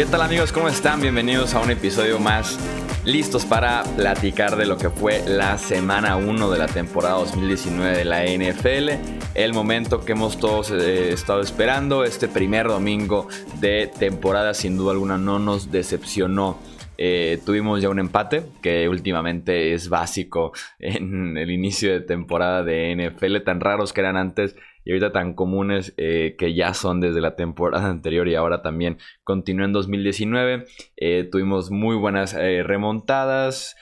¿Qué tal amigos? ¿Cómo están? Bienvenidos a un episodio más. Listos para platicar de lo que fue la semana 1 de la temporada 2019 de la NFL. El momento que hemos todos eh, estado esperando. Este primer domingo de temporada sin duda alguna no nos decepcionó. Eh, tuvimos ya un empate, que últimamente es básico en el inicio de temporada de NFL, tan raros que eran antes ahorita tan comunes eh, que ya son desde la temporada anterior y ahora también continuó en 2019. Eh, tuvimos muy buenas eh, remontadas,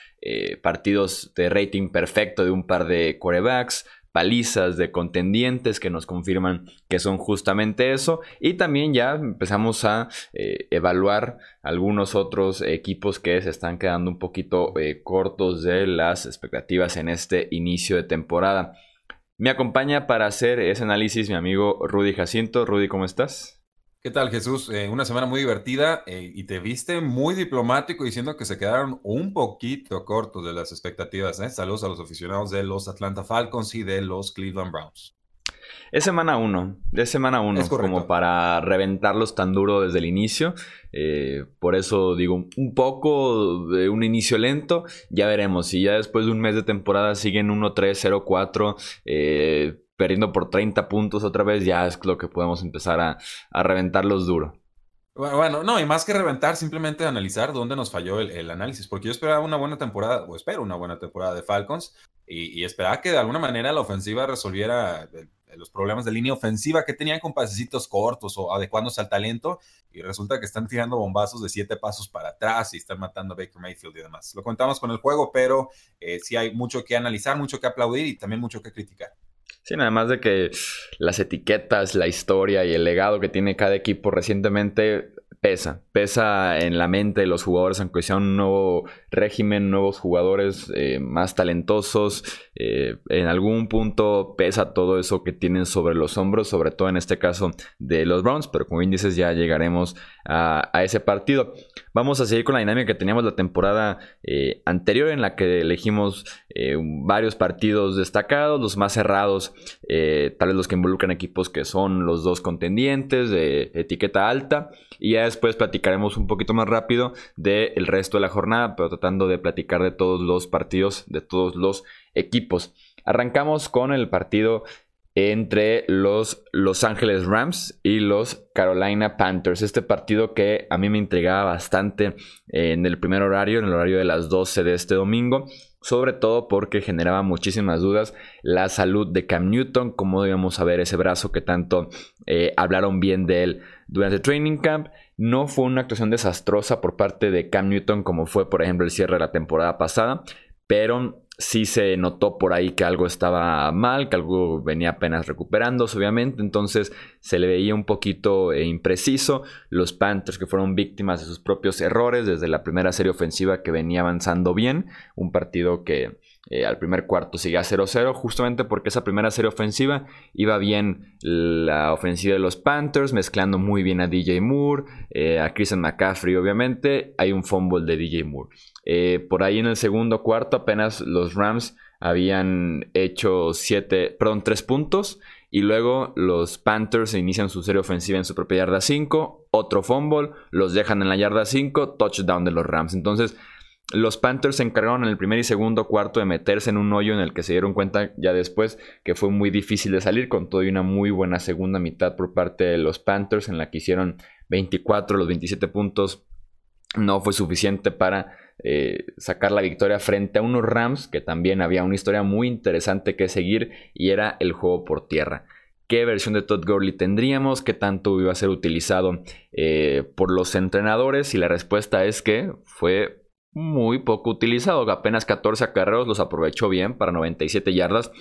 partidos de rating perfecto de un par de quarterbacks palizas de contendientes que nos confirman que son justamente eso y también ya empezamos a evaluar algunos otros equipos que se están quedando un poquito cortos de las expectativas en este inicio de temporada. Me acompaña para hacer ese análisis mi amigo Rudy Jacinto. Rudy, ¿cómo estás? ¿Qué tal, Jesús? Eh, una semana muy divertida eh, y te viste muy diplomático diciendo que se quedaron un poquito cortos de las expectativas. ¿eh? Saludos a los aficionados de los Atlanta Falcons y de los Cleveland Browns. Es semana uno, es semana uno, como para reventarlos tan duro desde el inicio. Eh, por eso digo, un poco de un inicio lento. Ya veremos. Si ya después de un mes de temporada siguen 1-3, 0-4, eh, perdiendo por 30 puntos otra vez, ya es lo que podemos empezar a, a reventarlos duro. Bueno, no, y más que reventar, simplemente analizar dónde nos falló el, análisis, porque yo esperaba una buena temporada, o espero una buena temporada de Falcons, y, y esperaba que de alguna manera la ofensiva resolviera los problemas de línea ofensiva que tenían con pasecitos cortos o adecuándose al talento y resulta que están tirando bombazos de siete pasos para atrás y están matando a Baker Mayfield y demás. Lo contamos con el juego, pero eh, sí hay mucho que analizar, mucho que aplaudir y también mucho que criticar. Sí, nada más de que las etiquetas, la historia y el legado que tiene cada equipo recientemente pesa, pesa en la mente de los jugadores, aunque sea un nuevo régimen, nuevos jugadores eh, más talentosos, eh, en algún punto pesa todo eso que tienen sobre los hombros, sobre todo en este caso de los Browns, pero como bien ya llegaremos a, ese partido. Vamos a seguir con la dinámica que teníamos la temporada eh, anterior en la que elegimos varios partidos destacados, los más cerrados, tal vez los que involucran equipos que son los dos contendientes de etiqueta alta y ya después platicaremos un poquito más rápido del resto de la jornada, pero tratando de platicar de todos los partidos, de todos los equipos. Arrancamos con el partido entre los Los Ángeles Rams y los Carolina Panthers. Este partido que a mí me intrigaba bastante en el primer horario, en el horario de las 12 de este domingo. Sobre todo porque generaba muchísimas dudas la salud de Cam Newton, cómo debíamos saber ese brazo que tanto eh, hablaron bien de él durante el training camp. No fue una actuación desastrosa por parte de Cam Newton como fue por ejemplo el cierre de la temporada pasada, pero sí se notó por ahí que algo estaba mal, que algo venía apenas recuperándose, obviamente. Entonces se le veía un poquito eh, impreciso. Los Panthers que fueron víctimas de sus propios errores desde la primera serie ofensiva que venía avanzando bien. Un partido que eh, al primer cuarto seguía 0-0, justamente porque esa primera serie ofensiva iba bien la ofensiva de los Panthers, mezclando muy bien a DJ Moore, eh, a Christian McCaffrey, obviamente. Hay un fumble de DJ Moore. Eh, por ahí en el segundo cuarto, apenas los Rams habían hecho 7, perdón, 3 puntos. Y luego los Panthers inician su serie ofensiva en su propia yarda 5, otro fumble, los dejan en la yarda 5, touchdown de los Rams. Entonces, los Panthers se encargaron en el primer y segundo cuarto de meterse en un hoyo en el que se dieron cuenta ya después que fue muy difícil de salir, con todo y una muy buena segunda mitad por parte de los Panthers, en la que hicieron 24 los 27 puntos. No fue suficiente para eh, sacar la victoria frente a unos Rams, que también había una historia muy interesante que seguir y era el juego por tierra. Qué versión de Todd Gurley tendríamos, qué tanto iba a ser utilizado eh, por los entrenadores y la respuesta es que fue muy poco utilizado. Apenas 14 acarreos los aprovechó bien para 97 yardas,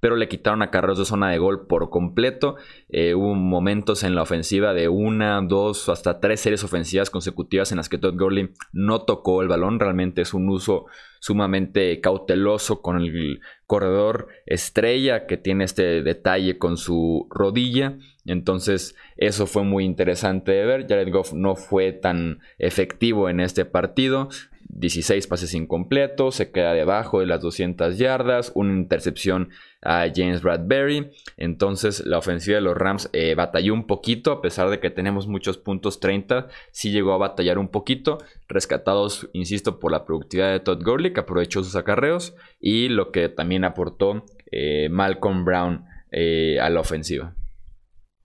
pero le quitaron acarreos de zona de gol por completo. Eh, hubo momentos en la ofensiva de una, dos, hasta tres series ofensivas consecutivas en las que Todd Gurley no tocó el balón. Realmente es un uso sumamente cauteloso con el corredor estrella que tiene este detalle con su rodilla. Entonces eso fue muy interesante de ver. Jared Goff no fue tan efectivo en este partido 16 pases incompletos, se queda debajo de las 200 yardas, una intercepción a James Bradbury. Entonces la ofensiva de los Rams eh, batalló un poquito, a pesar de que tenemos muchos puntos 30, sí llegó a batallar un poquito, rescatados, insisto, por la productividad de Todd Gurley, que aprovechó sus acarreos, y lo que también aportó eh, Malcolm Brown eh, a la ofensiva.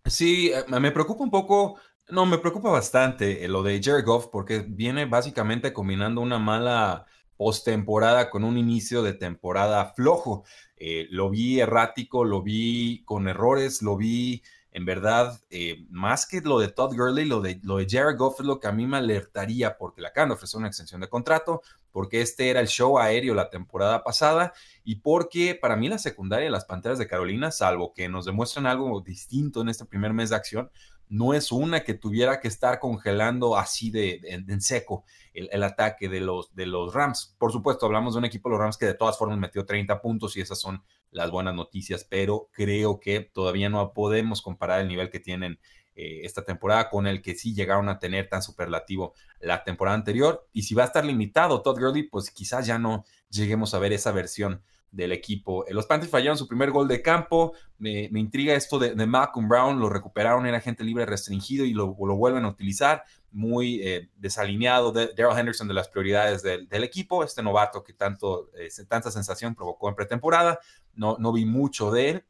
Sí, me preocupa un poco no, me preocupa bastante lo de Jared Goff porque viene básicamente combinando una mala postemporada con un inicio de temporada flojo. Eh, lo vi errático, lo vi con errores, lo vi en verdad, eh, más que lo de Todd Gurley, lo de, lo de Jared Goff es lo que a mí me alertaría porque le acaban de ofrecer una extensión de contrato, porque este era el show aéreo la temporada pasada y porque para mí la secundaria de las Panteras de Carolina, salvo que nos demuestran algo distinto en este primer mes de acción, no es una que tuviera que estar congelando así de, en, seco el, ataque de los, de los Rams. Por supuesto, hablamos de un equipo de los Rams que de todas formas metió 30 puntos y esas son las buenas noticias, pero creo que todavía no podemos comparar el nivel que tienen eh, esta temporada con el que sí llegaron a tener tan superlativo la temporada anterior. Y si va a estar limitado Todd Gurley, pues quizás ya no lleguemos a ver esa versión del equipo. Eh, los Panthers fallaron su primer gol de campo. Me, intriga esto de, Malcolm Brown. Lo recuperaron, era gente libre restringido y lo, vuelven a utilizar. Muy eh, desalineado. De, Daryl Henderson de las prioridades del, equipo. Este novato que tanto, eh, tanta sensación provocó en pretemporada. No, no vi mucho de él.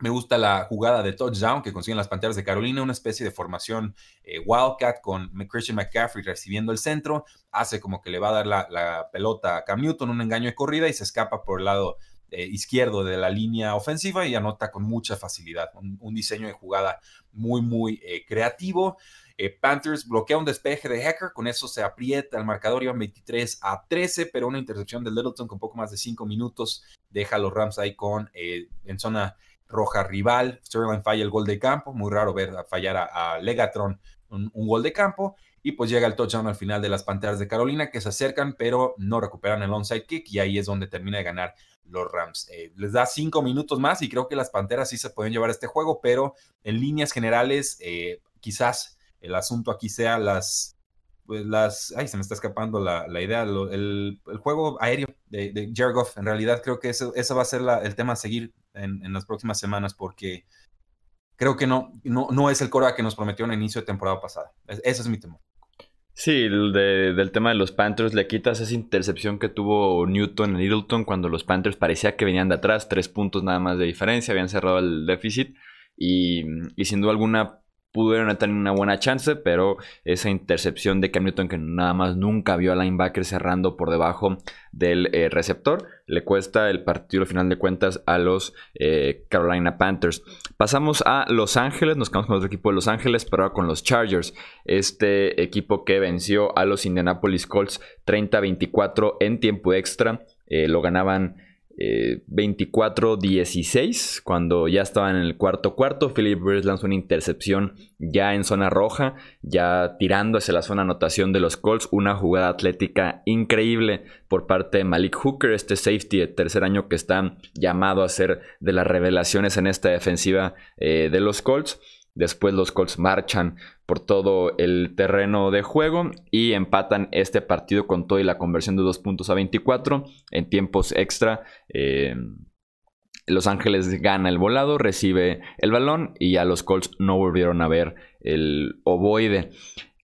Me gusta la jugada de touchdown que consiguen las Panteras de Carolina, una especie de formación eh, Wildcat con Christian McCaffrey recibiendo el centro. Hace como que le va a dar la, pelota a Cam Newton, un engaño de corrida y se escapa por el lado eh, izquierdo de la línea ofensiva y anota con mucha facilidad. Un, diseño de jugada muy, muy eh, creativo. Panthers bloquea un despeje de Hacker, con eso se aprieta el marcador, iban 23 a 13, pero una intercepción de Littleton con poco más de 5 minutos deja a los Rams ahí con en zona roja rival. Sterling falla el gol de campo, muy raro ver fallar a, Legatron un, gol de campo. Y pues llega el touchdown al final de las Panteras de Carolina que se acercan, pero no recuperan el onside kick y ahí es donde termina de ganar los Rams. Eh, les da cinco minutos más y creo que las Panteras sí se pueden llevar este juego, pero en líneas generales, eh, quizás el asunto aquí sea las pues las, ay, se me está escapando la, idea, el, juego aéreo de, de Goff, en realidad creo que eso, va a ser el tema a seguir en, las próximas semanas porque creo que no, no, no es el Cora que nos prometió en el inicio de temporada pasada. ese es mi temor. Sí, el del tema de los Panthers, le quitas esa intercepción que tuvo Newton en Littleton cuando los Panthers parecía que venían de atrás, tres puntos nada más de diferencia, habían cerrado el déficit y, y sin duda alguna pudieron tener una buena chance, pero esa intercepción de Cam Newton que nada más nunca vio a linebacker cerrando por debajo del eh, receptor, le cuesta el partido al final de cuentas a los eh, Carolina Panthers. Pasamos a Los Ángeles, nos quedamos con otro equipo de Los Ángeles, pero ahora con los Chargers, este equipo que venció a los Indianapolis Colts 30-24 en tiempo extra, eh, lo ganaban 24-16, cuando ya estaban en el cuarto cuarto, Philip Rivers lanzó una intercepción ya en zona roja, ya tirando hacia la zona anotación de los Colts, una jugada atlética increíble por parte de Malik Hooker, este safety de tercer año que está llamado a ser de las revelaciones en esta defensiva eh, de los Colts. Después los Colts marchan por todo el terreno de juego y empatan este partido con todo y la conversión de dos puntos a 24 en tiempos extra. Eh, los Ángeles gana el volado, recibe el balón y ya los Colts no volvieron a ver el ovoide.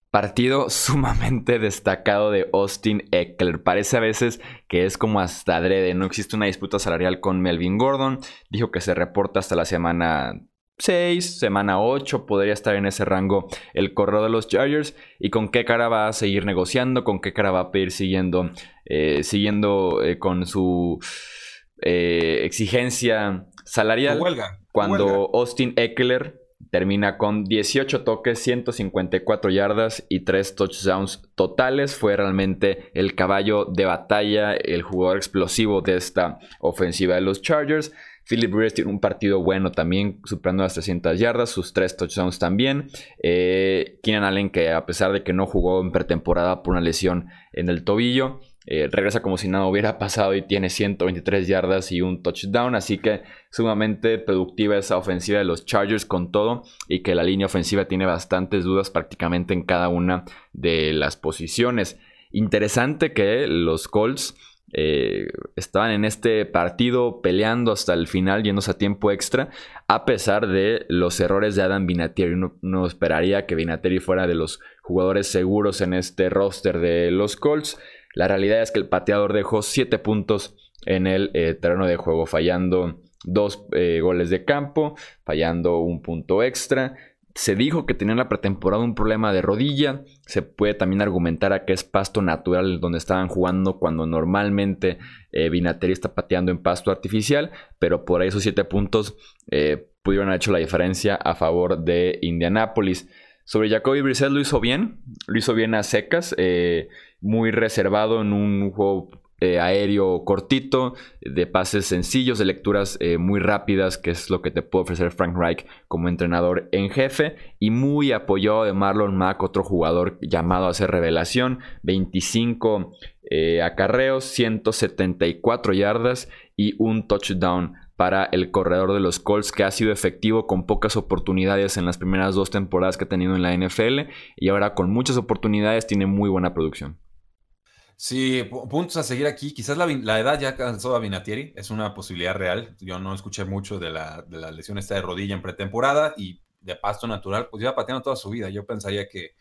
Partido sumamente destacado de Austin Eckler. Parece a veces que es como hasta adrede. No existe una disputa salarial con Melvin Gordon. Dijo que se reporta hasta la semana 6, semana 8, podría estar en ese rango el correo de los Chargers. ¿Y con qué cara va a seguir negociando? ¿Con qué cara va a pedir siguiendo, eh, siguiendo eh, con su eh, exigencia salarial? cuando Austin Eckler termina con 18 toques, 154 yardas y 3 touchdowns totales. Fue realmente el caballo de batalla, el jugador explosivo de esta ofensiva de los Chargers. Philip Rivers tiene un partido bueno también, superando las 300 yardas, sus tres touchdowns también. Eh, Keenan Allen, que a pesar de que no jugó en pretemporada por una lesión en el tobillo, eh, regresa como si nada hubiera pasado y tiene 123 yardas y un touchdown. Así que sumamente productiva esa ofensiva de los Chargers con todo y que la línea ofensiva tiene bastantes dudas prácticamente en cada una de las posiciones. Interesante que los Colts eh, estaban en este partido peleando hasta el final, yéndose a tiempo extra, a pesar de los errores de Adam Vinatieri. No, esperaría que Vinatieri fuera de los jugadores seguros en este roster de los Colts. La realidad es que el pateador dejó 7 puntos en el eh, terreno de juego, fallando dos eh, goles de campo, fallando un punto extra. Se dijo que tenía en la pretemporada un problema de rodilla. Se puede también argumentar a que es pasto natural donde estaban jugando cuando normalmente eh, está pateando en pasto artificial. Pero por ahí esos siete puntos eh, pudieron haber hecho la diferencia a favor de Indianapolis. Sobre Jacoby Brissett lo hizo bien. Lo hizo bien a secas. Eh, muy reservado en un juego eh, aéreo cortito, de pases sencillos, de lecturas eh, muy rápidas, que es lo que te puede ofrecer Frank Reich como entrenador en jefe, y muy apoyado de Marlon Mack, otro jugador llamado a hacer revelación, 25 eh, acarreos, 174 yardas y un touchdown para el corredor de los Colts que ha sido efectivo con pocas oportunidades en las primeras dos temporadas que ha tenido en la NFL y ahora con muchas oportunidades tiene muy buena producción. Sí, puntos a seguir aquí. Quizás la, edad ya cansó a Vinatieri, es una posibilidad real. Yo no escuché mucho de la, lesión esta de rodilla en pretemporada y de pasto natural, pues lleva pateando toda su vida. Yo pensaría que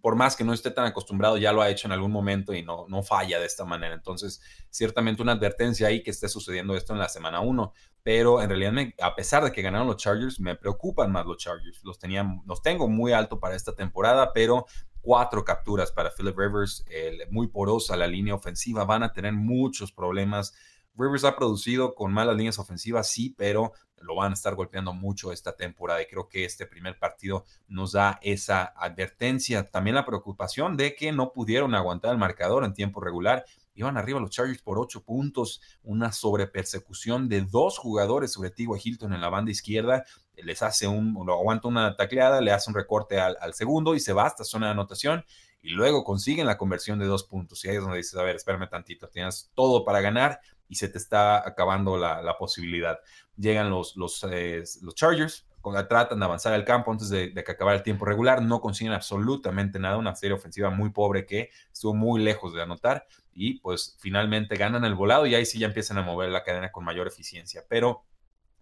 por más que no esté tan acostumbrado, ya lo ha hecho en algún momento y no, no falla de esta manera. Entonces, ciertamente una advertencia ahí que esté sucediendo esto en la semana 1. Pero en realidad, a pesar de que ganaron los Chargers, me preocupan más los Chargers. Los, tenían, los tengo muy alto para esta temporada, pero cuatro capturas para Philip Rivers, muy porosa la línea ofensiva, van a tener muchos problemas. Rivers ha producido con malas líneas ofensivas, sí, pero lo van a estar golpeando mucho esta temporada y creo que este primer partido nos da esa advertencia. También la preocupación de que no pudieron aguantar el marcador en tiempo regular. Iban arriba los Chargers por ocho puntos, una sobrepersecución de dos jugadores sobre Tigua Hilton en la banda izquierda les hace un, lo aguanta una tacleada, le hace un recorte al, segundo y se va hasta zona de anotación y luego consiguen la conversión de dos puntos. Y ahí es donde dices, a ver, espérame tantito, tienes todo para ganar y se te está acabando la, posibilidad. Llegan los, los, eh, los Chargers, tratan de avanzar al campo antes de, de, que acabar el tiempo regular, no consiguen absolutamente nada, una serie ofensiva muy pobre que estuvo muy lejos de anotar y pues finalmente ganan el volado y ahí sí ya empiezan a mover la cadena con mayor eficiencia, pero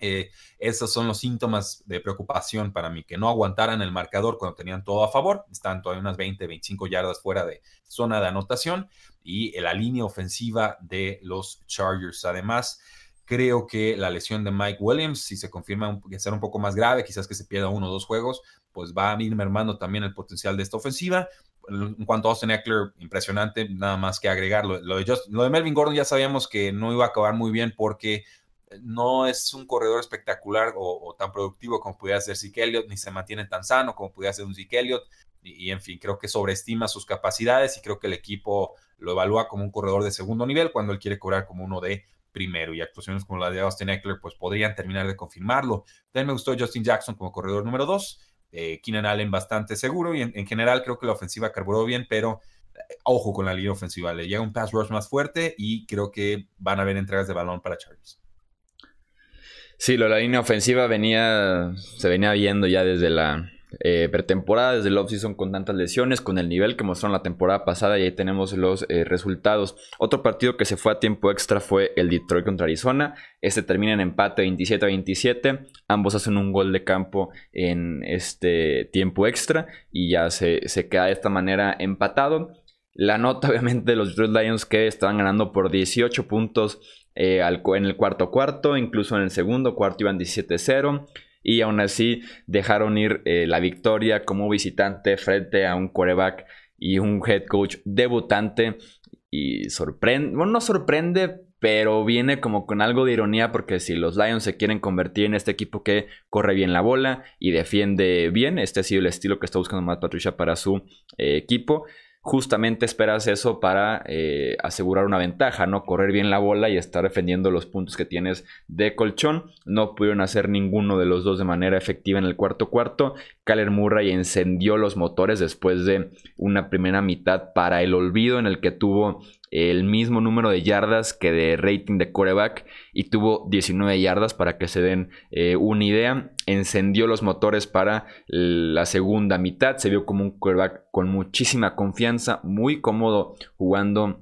eh, esos son los síntomas de preocupación para mí, que no aguantaran el marcador cuando tenían todo a favor, están todavía unas 20, 25 yardas fuera de zona de anotación y la línea ofensiva de los Chargers. Además, creo que la lesión de Mike Williams, si se confirma que será un poco más grave, quizás que se pierda uno o dos juegos, pues va a ir mermando también el potencial de esta ofensiva. En cuanto a Austin Eckler, impresionante, nada más que agregar. Lo, de, lo de Melvin Gordon ya sabíamos que no iba a acabar muy bien porque no es un corredor espectacular o, tan productivo como pudiera ser Zeke Elliott, ni se mantiene tan sano como pudiera ser un Zeke Elliott. Y, en fin, creo que sobreestima sus capacidades y creo que el equipo lo evalúa como un corredor de segundo nivel cuando él quiere cobrar como uno de primero. Y actuaciones como la de Austin Eckler, pues podrían terminar de confirmarlo. También me gustó Justin Jackson como corredor número dos. Eh, Keenan Allen bastante seguro y en, general creo que la ofensiva carburó bien, pero eh, ojo con la línea ofensiva. Le llega un pass rush más fuerte y creo que van a haber entregas de balón para Chargers. Sí, la línea ofensiva venía, se venía viendo ya desde la eh, pretemporada, desde el offseason con tantas lesiones, con el nivel que mostraron la temporada pasada y ahí tenemos los eh, resultados. Otro partido que se fue a tiempo extra fue el Detroit contra Arizona. Este termina en empate 27 a 27. Ambos hacen un gol de campo en este tiempo extra y ya se, se queda de esta manera empatado. La nota obviamente de los Detroit Lions que estaban ganando por 18 puntos eh, en el cuarto cuarto, incluso en el segundo cuarto iban 17-0 y aún así dejaron ir eh, la victoria como visitante frente a un quarterback y un head coach debutante. Y sorprende, bueno, no sorprende, pero viene como con algo de ironía porque si los Lions se quieren convertir en este equipo que corre bien la bola y defiende bien, este ha sido el estilo que está buscando Matt Patricia para su eh, equipo justamente esperas eso para eh, asegurar una ventaja, ¿no? Correr bien la bola y estar defendiendo los puntos que tienes de colchón. No pudieron hacer ninguno de los dos de manera efectiva en el cuarto cuarto. Kyler Murray encendió los motores después de una primera mitad para el olvido en el que tuvo el mismo número de yardas que de rating de coreback y tuvo 19 yardas para que se den eh, una idea. encendió los motores para la segunda mitad. Se vio como un quarterback con muchísima confianza, muy cómodo jugando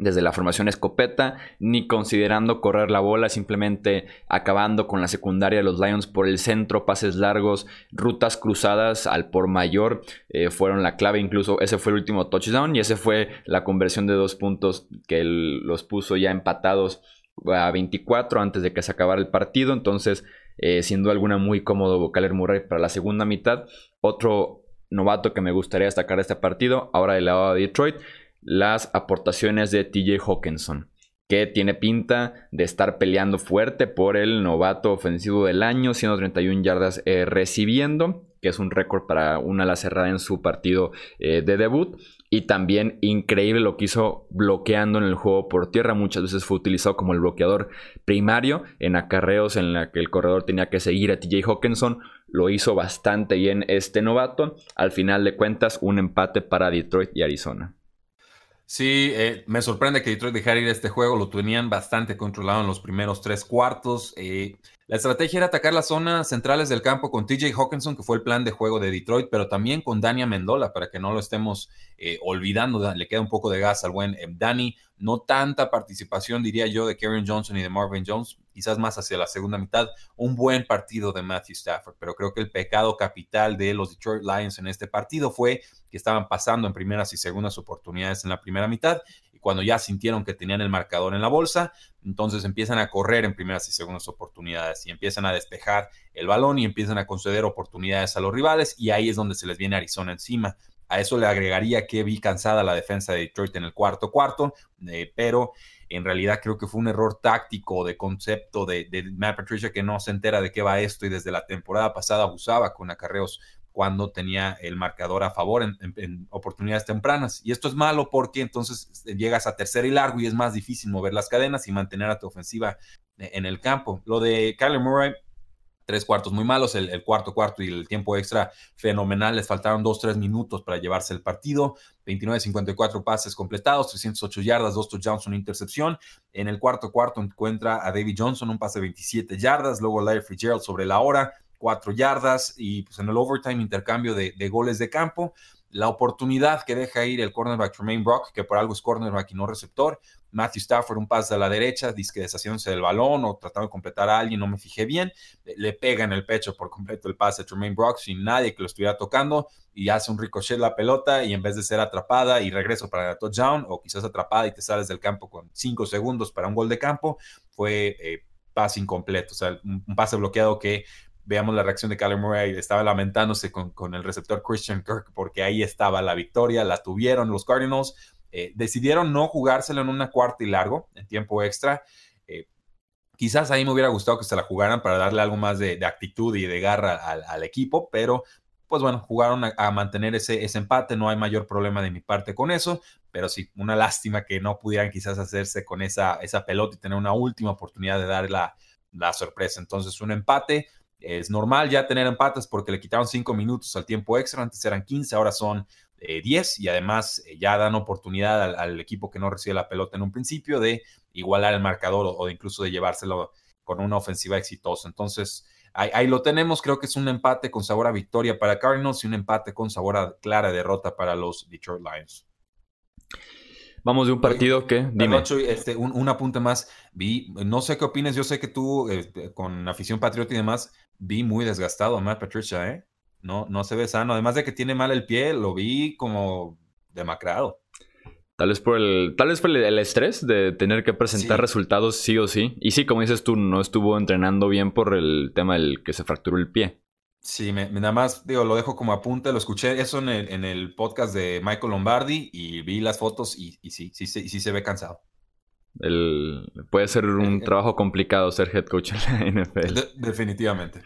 desde la formación escopeta, ni considerando correr la bola, simplemente acabando con la secundaria de los Lions por el centro, pases largos, rutas cruzadas al por mayor, eh, fueron la clave, incluso ese fue el último touchdown y ese fue la conversión de dos puntos que los puso ya empatados a 24 antes de que se acabara el partido, entonces eh, siendo alguna muy cómodo Kyler Murray para la segunda mitad, otro novato que me gustaría destacar de este partido, ahora del lado de Detroit, las aportaciones de TJ Hawkinson, que tiene pinta de estar peleando fuerte por el novato ofensivo del año, 131 yardas eh, recibiendo, que es un récord para una ala cerrada en su partido eh, de debut. Y también increíble lo que hizo bloqueando en el juego por tierra. Muchas veces fue utilizado como el bloqueador primario en acarreos en la que el corredor tenía que seguir a TJ Hawkinson. Lo hizo bastante bien este novato. Al final de cuentas, un empate para Detroit y Arizona. Sí, eh, me sorprende que Detroit dejara ir este juego, lo tenían bastante controlado en los primeros tres cuartos. Eh, la estrategia era atacar las zonas centrales del campo con TJ Hawkinson, que fue el plan de juego de Detroit, pero también con Dania Mendola, para que no lo estemos eh, olvidando, le queda un poco de gas al buen Dani. No tanta participación, diría yo, de Karen Johnson y de Marvin Jones, quizás más hacia la segunda mitad. Un buen partido de Matthew Stafford, pero creo que el pecado capital de los Detroit Lions en este partido fue que estaban pasando en primeras y segundas oportunidades en la primera mitad cuando ya sintieron que tenían el marcador en la bolsa, entonces empiezan a correr en primeras y segundas oportunidades y empiezan a despejar el balón y empiezan a conceder oportunidades a los rivales y ahí es donde se les viene Arizona encima. A eso le agregaría que vi cansada la defensa de Detroit en el cuarto cuarto, eh, pero en realidad creo que fue un error táctico de concepto de, de, Matt Patricia que no se entera de qué va esto y desde la temporada pasada abusaba con acarreos cuando tenía el marcador a favor en, oportunidades tempranas. Y esto es malo porque entonces llegas a tercera y largo y es más difícil mover las cadenas y mantener a tu ofensiva en el campo. Lo de Kyler Murray, tres cuartos muy malos, el, cuarto cuarto y el tiempo extra fenomenal, les faltaron dos, tres minutos para llevarse el partido, 29-54 pases completados, 308 yardas, dos touchdowns, una intercepción. En el cuarto cuarto encuentra a David Johnson, un pase de 27 yardas, luego Larry Fitzgerald sobre la hora, cuatro yardas y pues en el overtime intercambio de, goles de campo. La oportunidad que deja ir el cornerback Tremaine Brock, que por algo es cornerback y no receptor. Matthew Stafford, un pase a la derecha, disque deshaciéndose del balón o tratando de completar a alguien, no me fijé bien. Le pega en el pecho por completo el pase a Tremaine Brock sin nadie que lo estuviera tocando y hace un ricochet la pelota y en vez de ser atrapada y regreso para el touchdown o quizás atrapada y te sales del campo con cinco segundos para un gol de campo, fue eh, pase incompleto, o sea, un pase bloqueado que veamos la reacción de Kyler Murray, estaba lamentándose con, el receptor Christian Kirk porque ahí estaba la victoria, la tuvieron los Cardinals, eh, decidieron no jugárselo en una cuarta y largo, en tiempo extra. Eh, quizás ahí me hubiera gustado que se la jugaran para darle algo más de, actitud y de garra al, equipo, pero pues bueno, jugaron a, mantener ese, ese, empate, no hay mayor problema de mi parte con eso, pero sí, una lástima que no pudieran quizás hacerse con esa, esa pelota y tener una última oportunidad de dar la, la sorpresa. Entonces, un empate, es normal ya tener empates porque le quitaron 5 minutos al tiempo extra, antes eran 15, ahora son 10 eh, y además eh, ya dan oportunidad al, equipo que no recibe la pelota en un principio de igualar el marcador o, incluso de llevárselo con una ofensiva exitosa. Entonces, ahí, lo tenemos, creo que es un empate con sabor a victoria para Cardinals y un empate con sabor a clara derrota para los Detroit Lions. Vamos de un partido que, dime. Este, un, apunte más. Vi, no sé qué opines, yo sé que tú, este, con afición patriota y demás, vi muy desgastado a Matt Patricia, ¿eh? No, no se ve sano. Además de que tiene mal el pie, lo vi como demacrado. Tal vez por el, tal vez por el, estrés de tener que presentar resultados sí o sí. Y sí, como dices tú, no estuvo entrenando bien por el tema del que se fracturó el pie. Sí, me, nada más digo, lo dejo como apunte, lo escuché eso en el, en el podcast de Michael Lombardi y vi las fotos y, sí, sí, sí, sí se ve cansado. El, puede ser un trabajo complicado ser head coach en la NFL. definitivamente.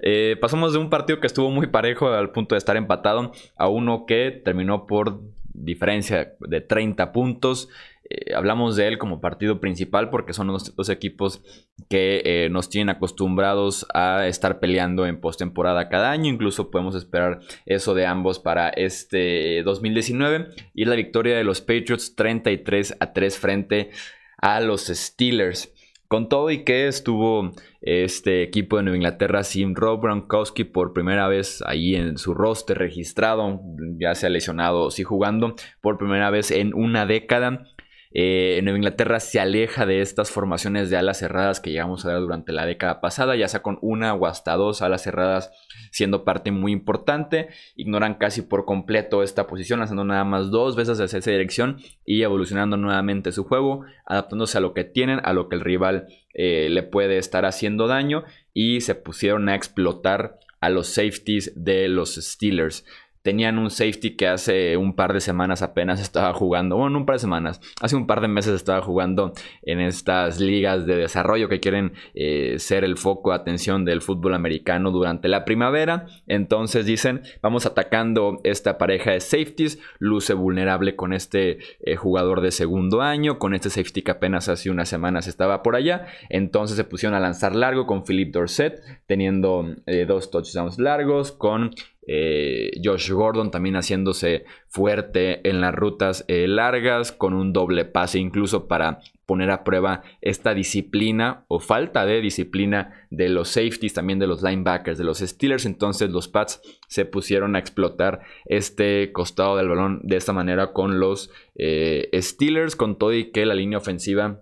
Eh, pasamos de un partido que estuvo muy parejo al punto de estar empatado a uno que terminó por diferencia de 30 puntos. Eh, hablamos de él como partido principal porque son los dos equipos que eh, nos tienen acostumbrados a estar peleando en postemporada cada año. Incluso podemos esperar eso de ambos para este 2019. Y la victoria de los Patriots 33 a 3 frente a los Steelers. Con todo y que estuvo este equipo de Nueva Inglaterra sin Rob Gronkowski por primera vez ahí en su roster registrado, ya se ha lesionado o sí jugando por primera vez en una década. Eh, Nueva Inglaterra se aleja de estas formaciones de alas cerradas que llegamos a ver durante la década pasada, ya sea con una o hasta dos alas cerradas siendo parte muy importante. Ignoran casi por completo esta posición, haciendo nada más dos veces hacia esa dirección y evolucionando nuevamente su juego, adaptándose a lo que tienen, a lo que el rival eh, le puede estar haciendo daño y se pusieron a explotar a los safeties de los Steelers. Tenían un safety que hace un par de semanas apenas estaba jugando, bueno, un par de semanas, hace un par de meses estaba jugando en estas ligas de desarrollo que quieren eh, ser el foco de atención del fútbol americano durante la primavera. Entonces dicen, vamos atacando esta pareja de safeties, luce vulnerable con este eh, jugador de segundo año, con este safety que apenas hace unas semanas estaba por allá. Entonces se pusieron a lanzar largo con Philip Dorset, teniendo eh, dos touchdowns largos, con eh, Josh Gordon también haciéndose fuerte en las rutas eh, largas con un doble pase incluso para poner a prueba esta disciplina o falta de disciplina de los safeties, también de los linebackers, de los Steelers. Entonces los Pats se pusieron a explotar este costado del balón de esta manera con los eh, Steelers, con todo y que la línea ofensiva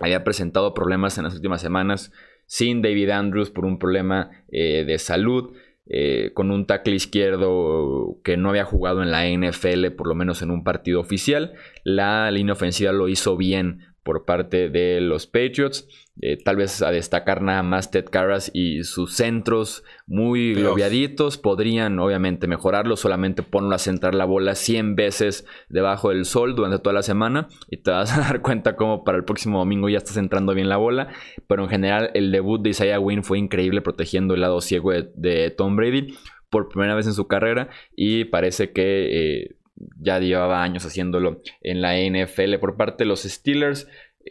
había presentado problemas en las últimas semanas sin David Andrews por un problema de salud. Eh, con un tackle izquierdo que no había jugado en la NFL, por lo menos en un partido oficial. La línea ofensiva lo hizo bien por parte de los Patriots. Eh, tal vez a destacar nada más Ted Carras y sus centros muy globiaditos podrían obviamente mejorarlo. Solamente ponlo a centrar la bola 100 veces debajo del sol durante toda la semana y te vas a dar cuenta como para el próximo domingo ya estás centrando bien la bola. Pero en general el debut de Isaiah Wynn fue increíble protegiendo el lado ciego de, Tom Brady por primera vez en su carrera y parece que... Eh, ya llevaba años haciéndolo en la NFL. Por parte de los Steelers,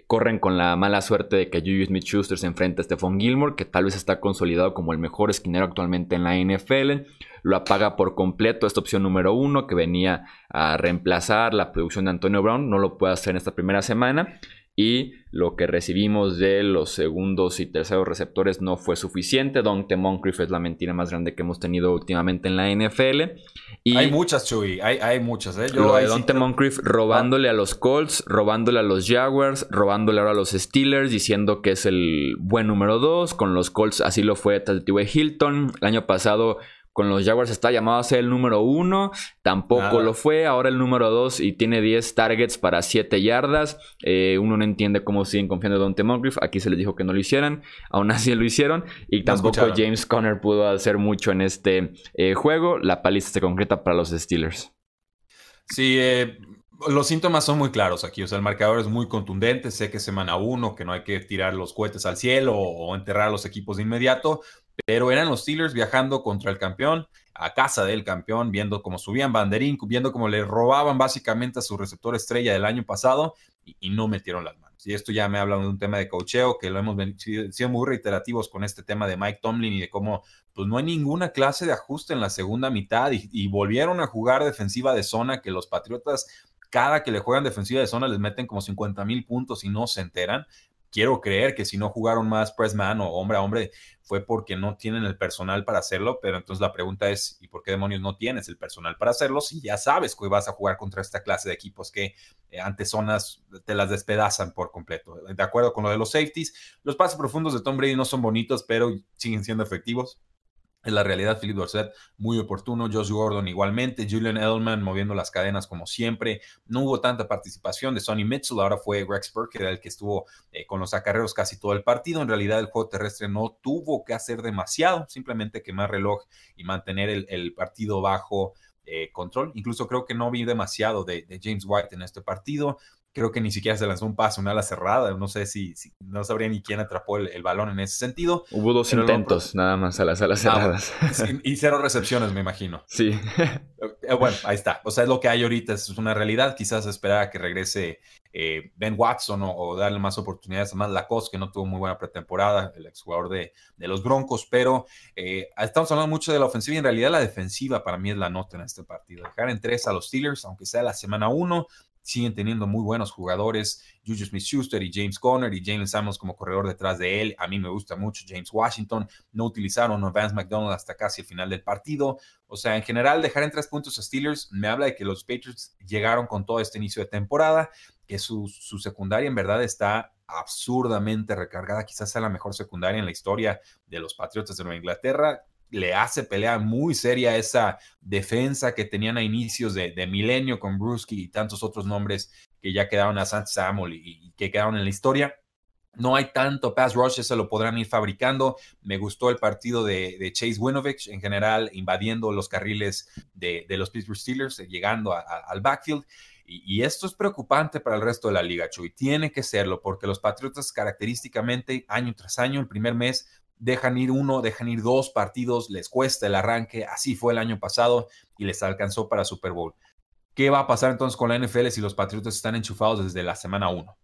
corren con la mala suerte de que Julius Smith-Schuster se enfrenta a Stephon Gilmore, que tal vez está consolidado como el mejor esquinero actualmente en la NFL. Lo apaga por completo esta opción número uno que venía a reemplazar la producción de Antonio Brown. No lo puede hacer en esta primera semana y lo que recibimos de los segundos y terceros receptores no fue suficiente. Dante Moncrief es la mentira más grande que hemos tenido últimamente en la NFL. Y hay muchas, Chuy, hay, hay muchas. ¿eh? lo de Dante Moncrief robándole a los Colts, robándole a los Jaguars, robándole ahora a los Steelers, diciendo que es el buen número 2. Con los Colts así lo fue T.W. Hilton. El año pasado con los Jaguars está llamado a ser el número uno, tampoco lo fue, ahora el número dos y tiene 10 targets para 7 yardas. Eh, uno no entiende cómo siguen confiando en Dante Moncrief, aquí se les dijo que no lo hicieran, aún así lo hicieron y tampoco James Conner pudo hacer mucho en este eh, juego. La paliza se concreta para los Steelers. Sí, eh, los síntomas son muy claros aquí, o sea, el marcador es muy contundente, sé que es semana uno, que no hay que tirar los cohetes al cielo o enterrar a los equipos de inmediato, pero eran los Steelers viajando contra el campeón, a casa del campeón, viendo cómo subían banderín, viendo cómo le robaban básicamente a su receptor estrella del año pasado y, no metieron las manos. Y esto ya me habla de un tema de cocheo, que lo hemos sido muy reiterativos con este tema de Mike Tomlin y de cómo pues no hay ninguna clase de ajuste en la segunda mitad y, y volvieron a jugar defensiva de zona que los Patriotas cada que le juegan defensiva de zona les meten como 50 mil puntos y no se enteran quiero creer que si no jugaron más pressman o hombre a hombre fue porque no tienen el personal para hacerlo, pero entonces la pregunta es, ¿y por qué demonios no tienes el personal para hacerlo si ya sabes que vas a jugar contra esta clase de equipos que eh, ante zonas te las despedazan por completo? De acuerdo con lo de los safeties, los pases profundos de Tom Brady no son bonitos, pero siguen siendo efectivos. Es la realidad, Philip Dorset muy oportuno, Josh Gordon igualmente, Julian Edelman moviendo las cadenas como siempre. No hubo tanta participación de Sonny Mitchell, ahora fue Rex Burke, que era el que estuvo eh, con los acarreos casi todo el partido. En realidad el juego terrestre no tuvo que hacer demasiado, simplemente quemar reloj y mantener el, partido bajo eh, control. Incluso creo que no vi demasiado de, James White en este partido creo que ni siquiera se lanzó un pase, una ala cerrada. No sé si, no sabría ni quién atrapó el, balón en ese sentido. Hubo dos intentos nada más a las alas ah, cerradas. y cero recepciones, me imagino. Sí. Eh, bueno, ahí está. O sea, es lo que hay ahorita, es una realidad. Quizás esperar a que regrese eh, Ben Watson o, darle más oportunidades a más Lacoste, que no tuvo muy buena pretemporada, el exjugador de, de los Broncos. Pero eh, estamos hablando mucho de la ofensiva y en realidad la defensiva para mí es la nota en este partido. Dejar en tres a los Steelers, aunque sea la semana uno, siguen teniendo muy buenos jugadores. Juju Smith-Schuster y James Conner y Jalen Samuels como corredor detrás de él. A mí me gusta mucho James Washington. No utilizaron a Vance McDonald hasta casi el final del partido. O sea, en general, dejar en tres puntos a Steelers me habla de que los Patriots llegaron con todo este inicio de temporada, que su, su secundaria en verdad está absurdamente recargada. Quizás sea la mejor secundaria en la historia de los Patriotas de Nueva Inglaterra le hace pelea muy seria esa defensa que tenían a inicios de, milenio con Bruschi y tantos otros nombres que ya quedaron a San Samuel y, que quedaron en la historia. No hay tanto pass rush, eso lo podrán ir fabricando. Me gustó el partido de, Chase Winovich en general, invadiendo los carriles de, los Pittsburgh Steelers, eh, llegando al backfield. Y, y, esto es preocupante para el resto de la liga, Chuy. Tiene que serlo, porque los Patriotas característicamente, año tras año, el primer mes, dejan ir uno, dejan ir dos partidos, les cuesta el arranque, así fue el año pasado y les alcanzó para Super Bowl. ¿Qué va a pasar entonces con la NFL si los Patriotas están enchufados desde la semana 1?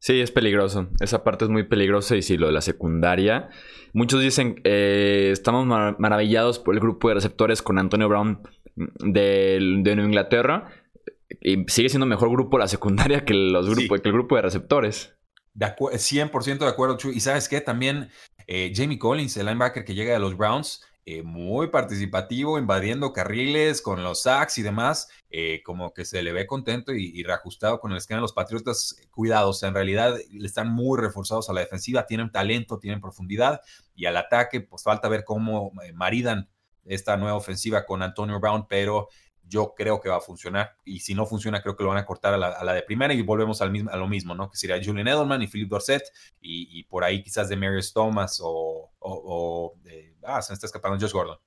Sí, es peligroso. Esa parte es muy peligrosa y sí, lo de la secundaria. Muchos dicen, eh, estamos maravillados por el grupo de receptores con Antonio Brown de, de Nueva Inglaterra. Y sigue siendo mejor grupo la secundaria que, los grupos, que el grupo de receptores. De 100% de acuerdo, Chu. Y sabes qué, también eh, Jamie Collins, el linebacker que llega de los Browns, eh, muy participativo, invadiendo carriles con los sacks y demás, eh, como que se le ve contento y, reajustado con el esquema de los Patriotas. Cuidados, en realidad están muy reforzados a la defensiva, tienen talento, tienen profundidad y al ataque, pues falta ver cómo maridan esta nueva ofensiva con Antonio Brown, pero yo creo que va a funcionar. Y si no funciona, creo que lo van a cortar a la, de primera y volvemos al mismo, a lo mismo, ¿no? Que sería Julian Edelman y Philip Dorset y, por ahí quizás de Marius Thomas o, de, ah, se me está escapando Josh Gordon.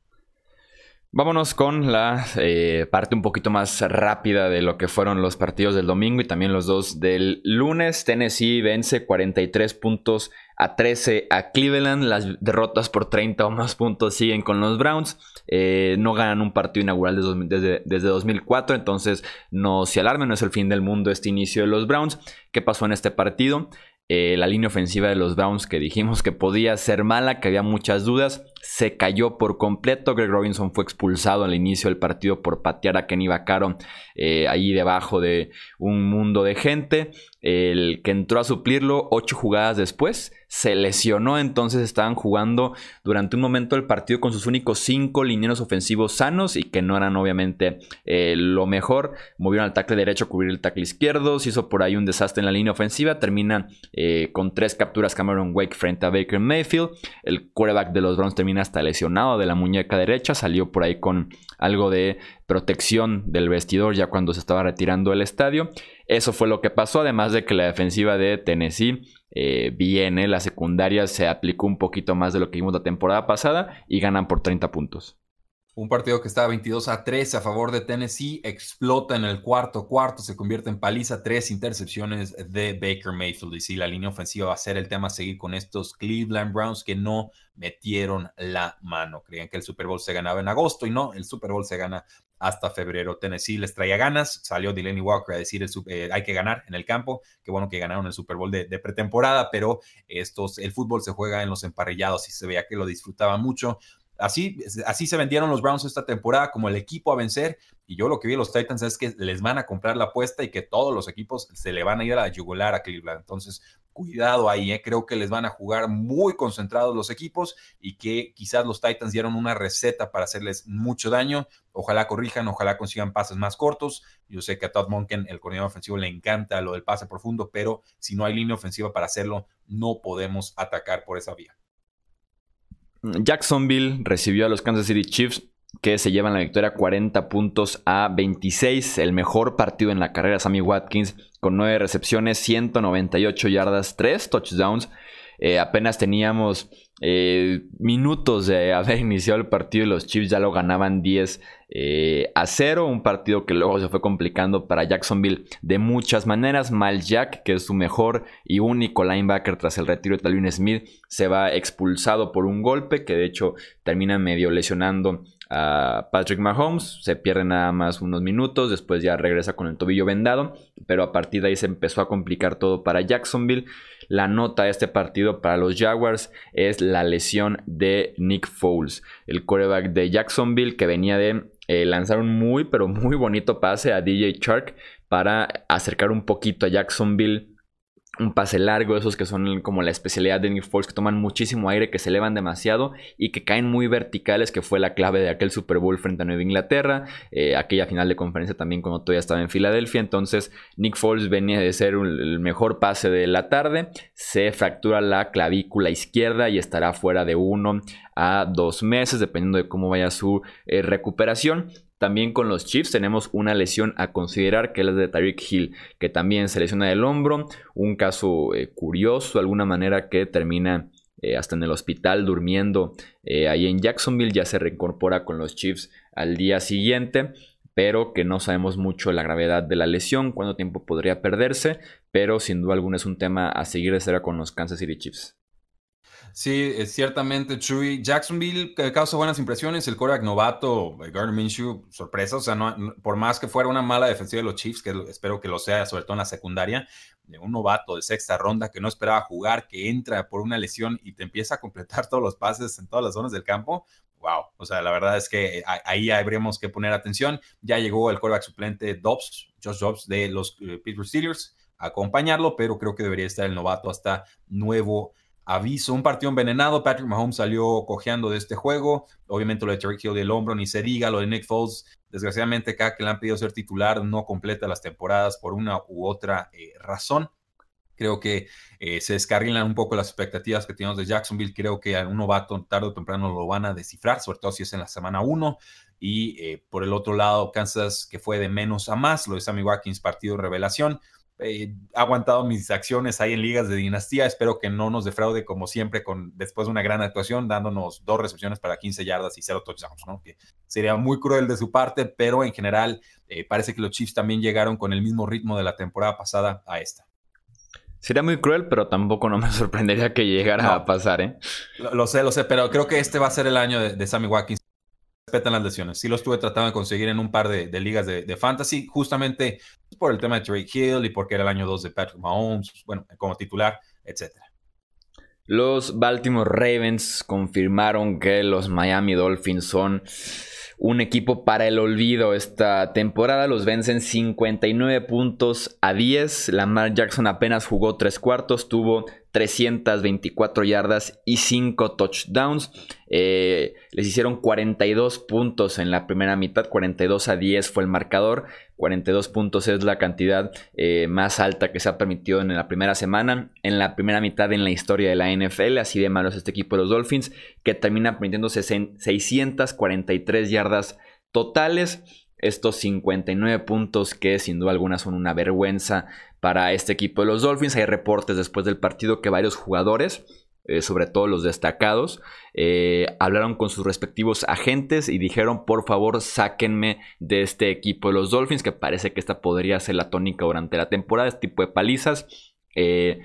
Vámonos con la eh, parte un poquito más rápida de lo que fueron los partidos del domingo y también los dos del lunes. Tennessee vence 43 puntos a 13 a Cleveland. Las derrotas por 30 o más puntos siguen con los Browns. Eh, no ganan un partido inaugural desde, desde, 2004, entonces no se alarmen, no es el fin del mundo este inicio de los Browns. ¿Qué pasó en este partido? Eh, la línea ofensiva de los Browns que dijimos que podía ser mala, que había muchas dudas, se cayó por completo. Greg Robinson fue expulsado al inicio del partido por patear a Kenny Vaccaro eh, ahí debajo de un mundo de gente. El que entró a suplirlo ocho jugadas después se lesionó, entonces estaban jugando durante un momento el partido con sus únicos cinco lineros ofensivos sanos y que no eran obviamente eh, lo mejor. Movieron al tackle derecho a cubrir el tackle izquierdo, se hizo por ahí un desastre en la línea ofensiva, termina eh, con tres capturas Cameron Wake frente a Baker Mayfield. El quarterback de los Browns termina hasta lesionado de la muñeca derecha, salió por ahí con algo de protección del vestidor ya cuando se estaba retirando el estadio. Eso fue lo que pasó, además de que la defensiva de Tennessee eh, viene, la secundaria se aplicó un poquito más de lo que vimos la temporada pasada y ganan por 30 puntos. Un partido que estaba 22 a 13 a favor de Tennessee, explota en el cuarto cuarto, se convierte en paliza, tres intercepciones de Baker Mayfield. Y sí, la línea ofensiva va a ser el tema a seguir con estos Cleveland Browns que no metieron la mano. Creían que el Super Bowl se ganaba en agosto y no, el Super Bowl se gana hasta febrero. Tennessee les traía ganas, salió Delaney Walker a decir el, eh, hay que ganar en el campo. Qué bueno que ganaron el Super Bowl de, pretemporada, pero estos, el fútbol se juega en los emparrillados y se veía que lo disfrutaba mucho. Así, así se vendieron los Browns esta temporada como el equipo a vencer. Y yo lo que vi de los Titans es que les van a comprar la apuesta y que todos los equipos se le van a ir a la yugular a Cleveland. Entonces, cuidado ahí, ¿eh? creo que les van a jugar muy concentrados los equipos y que quizás los Titans dieron una receta para hacerles mucho daño. Ojalá corrijan, ojalá consigan pases más cortos. Yo sé que a Todd Monken, el coordinador ofensivo, le encanta lo del pase profundo, pero si no hay línea ofensiva para hacerlo, no podemos atacar por esa vía. Jacksonville recibió a los Kansas City Chiefs que se llevan la victoria 40 puntos a 26. El mejor partido en la carrera, Sammy Watkins, con 9 recepciones, 198 yardas, 3 touchdowns. Eh, apenas teníamos eh, minutos de haber iniciado el partido y los Chiefs ya lo ganaban 10 eh, a 0. Un partido que luego se fue complicando para Jacksonville de muchas maneras. Mal Jack, que es su mejor y único linebacker tras el retiro de Talvin Smith, se va expulsado por un golpe que de hecho termina medio lesionando a Patrick Mahomes. Se pierde nada más unos minutos, después ya regresa con el tobillo vendado, pero a partir de ahí se empezó a complicar todo para Jacksonville. La nota de este partido para los Jaguars es la lesión de Nick Foles, el quarterback de Jacksonville que venía de eh, lanzaron muy, pero muy bonito pase a DJ Shark para acercar un poquito a Jacksonville un pase largo, esos que son como la especialidad de Nick Foles, que toman muchísimo aire, que se elevan demasiado y que caen muy verticales, que fue la clave de aquel Super Bowl frente a Nueva Inglaterra, eh, aquella final de conferencia también cuando todavía estaba en Filadelfia. Entonces, Nick Foles venía de ser el mejor pase de la tarde, se fractura la clavícula izquierda y estará fuera de uno a dos meses, dependiendo de cómo vaya su eh, recuperación. También con los Chiefs tenemos una lesión a considerar, que es la de Tyreek Hill, que también se lesiona del hombro. Un caso eh, curioso, de alguna manera, que termina eh, hasta en el hospital durmiendo eh, ahí en Jacksonville. Ya se reincorpora con los Chiefs al día siguiente, pero que no sabemos mucho la gravedad de la lesión, cuánto tiempo podría perderse, pero sin duda alguna es un tema a seguir de cerca con los Kansas City Chiefs. Sí, ciertamente, Chuy. Jacksonville causa buenas impresiones. El quarterback novato, eh, Gardner Minshew, sorpresa. O sea, no, por más que fuera una mala defensiva de los Chiefs, que espero que lo sea, sobre todo en la secundaria, de un novato de sexta ronda que no esperaba jugar, que entra por una lesión y te empieza a completar todos los pases en todas las zonas del campo. Wow, o sea, la verdad es que ahí habríamos que poner atención. Ya llegó el quarterback suplente Dobbs, Josh Dobbs de los eh, Pittsburgh Steelers a acompañarlo, pero creo que debería estar el novato hasta nuevo aviso, un partido envenenado. Patrick Mahomes salió cojeando de este juego. Obviamente lo de Terry Hill del hombro, ni se diga. Lo de Nick Foles, desgraciadamente, cada que le han pedido ser titular, no completa las temporadas por una u otra eh, razón. Creo que eh, se descarrilan un poco las expectativas que tenemos de Jacksonville. Creo que a un novato tarde o temprano lo van a descifrar, sobre todo si es en la semana 1. Y eh, por el otro lado, Kansas, que fue de menos a más. Lo de Sammy Watkins, partido revelación eh, ha aguantado mis acciones ahí en ligas de dinastía. Espero que no nos defraude como siempre con después de una gran actuación, dándonos dos recepciones para 15 yardas y cero touchdowns, ¿no? Que sería muy cruel de su parte, pero en general eh, parece que los Chiefs también llegaron con el mismo ritmo de la temporada pasada a esta. Sería muy cruel, pero tampoco no me sorprendería que llegara a pasar, ¿eh? Lo, sé, lo sé, pero creo que este va a ser el año de Sammy Watkins respetan las lesiones. Sí lo estuve tratando de conseguir en un par de, ligas de, fantasy, justamente por el tema de Drake Hill y porque era el año 2 de Patrick Mahomes, bueno, como titular, etcétera. Los Baltimore Ravens confirmaron que los Miami Dolphins son un equipo para el olvido esta temporada. Los vencen 59 puntos a 10. Lamar Jackson apenas jugó tres cuartos, tuvo 324 yardas y 5 touchdowns. Eh, les hicieron 42 puntos en la primera mitad, 42 a 10 fue el marcador. 42 puntos es la cantidad eh, más alta que se ha permitido en la primera semana, en la primera mitad en la historia de la NFL. Así de malos este equipo de los Dolphins, que termina permitiéndose 643 yardas totales. Estos 59 puntos que sin duda alguna son una vergüenza para este equipo de los Dolphins. Hay reportes después del partido que varios jugadores, eh, sobre todo los destacados, eh, hablaron con sus respectivos agentes y dijeron, por favor, sáquenme de este equipo de los Dolphins, que parece que esta podría ser la tónica durante la temporada, este tipo de palizas. Eh,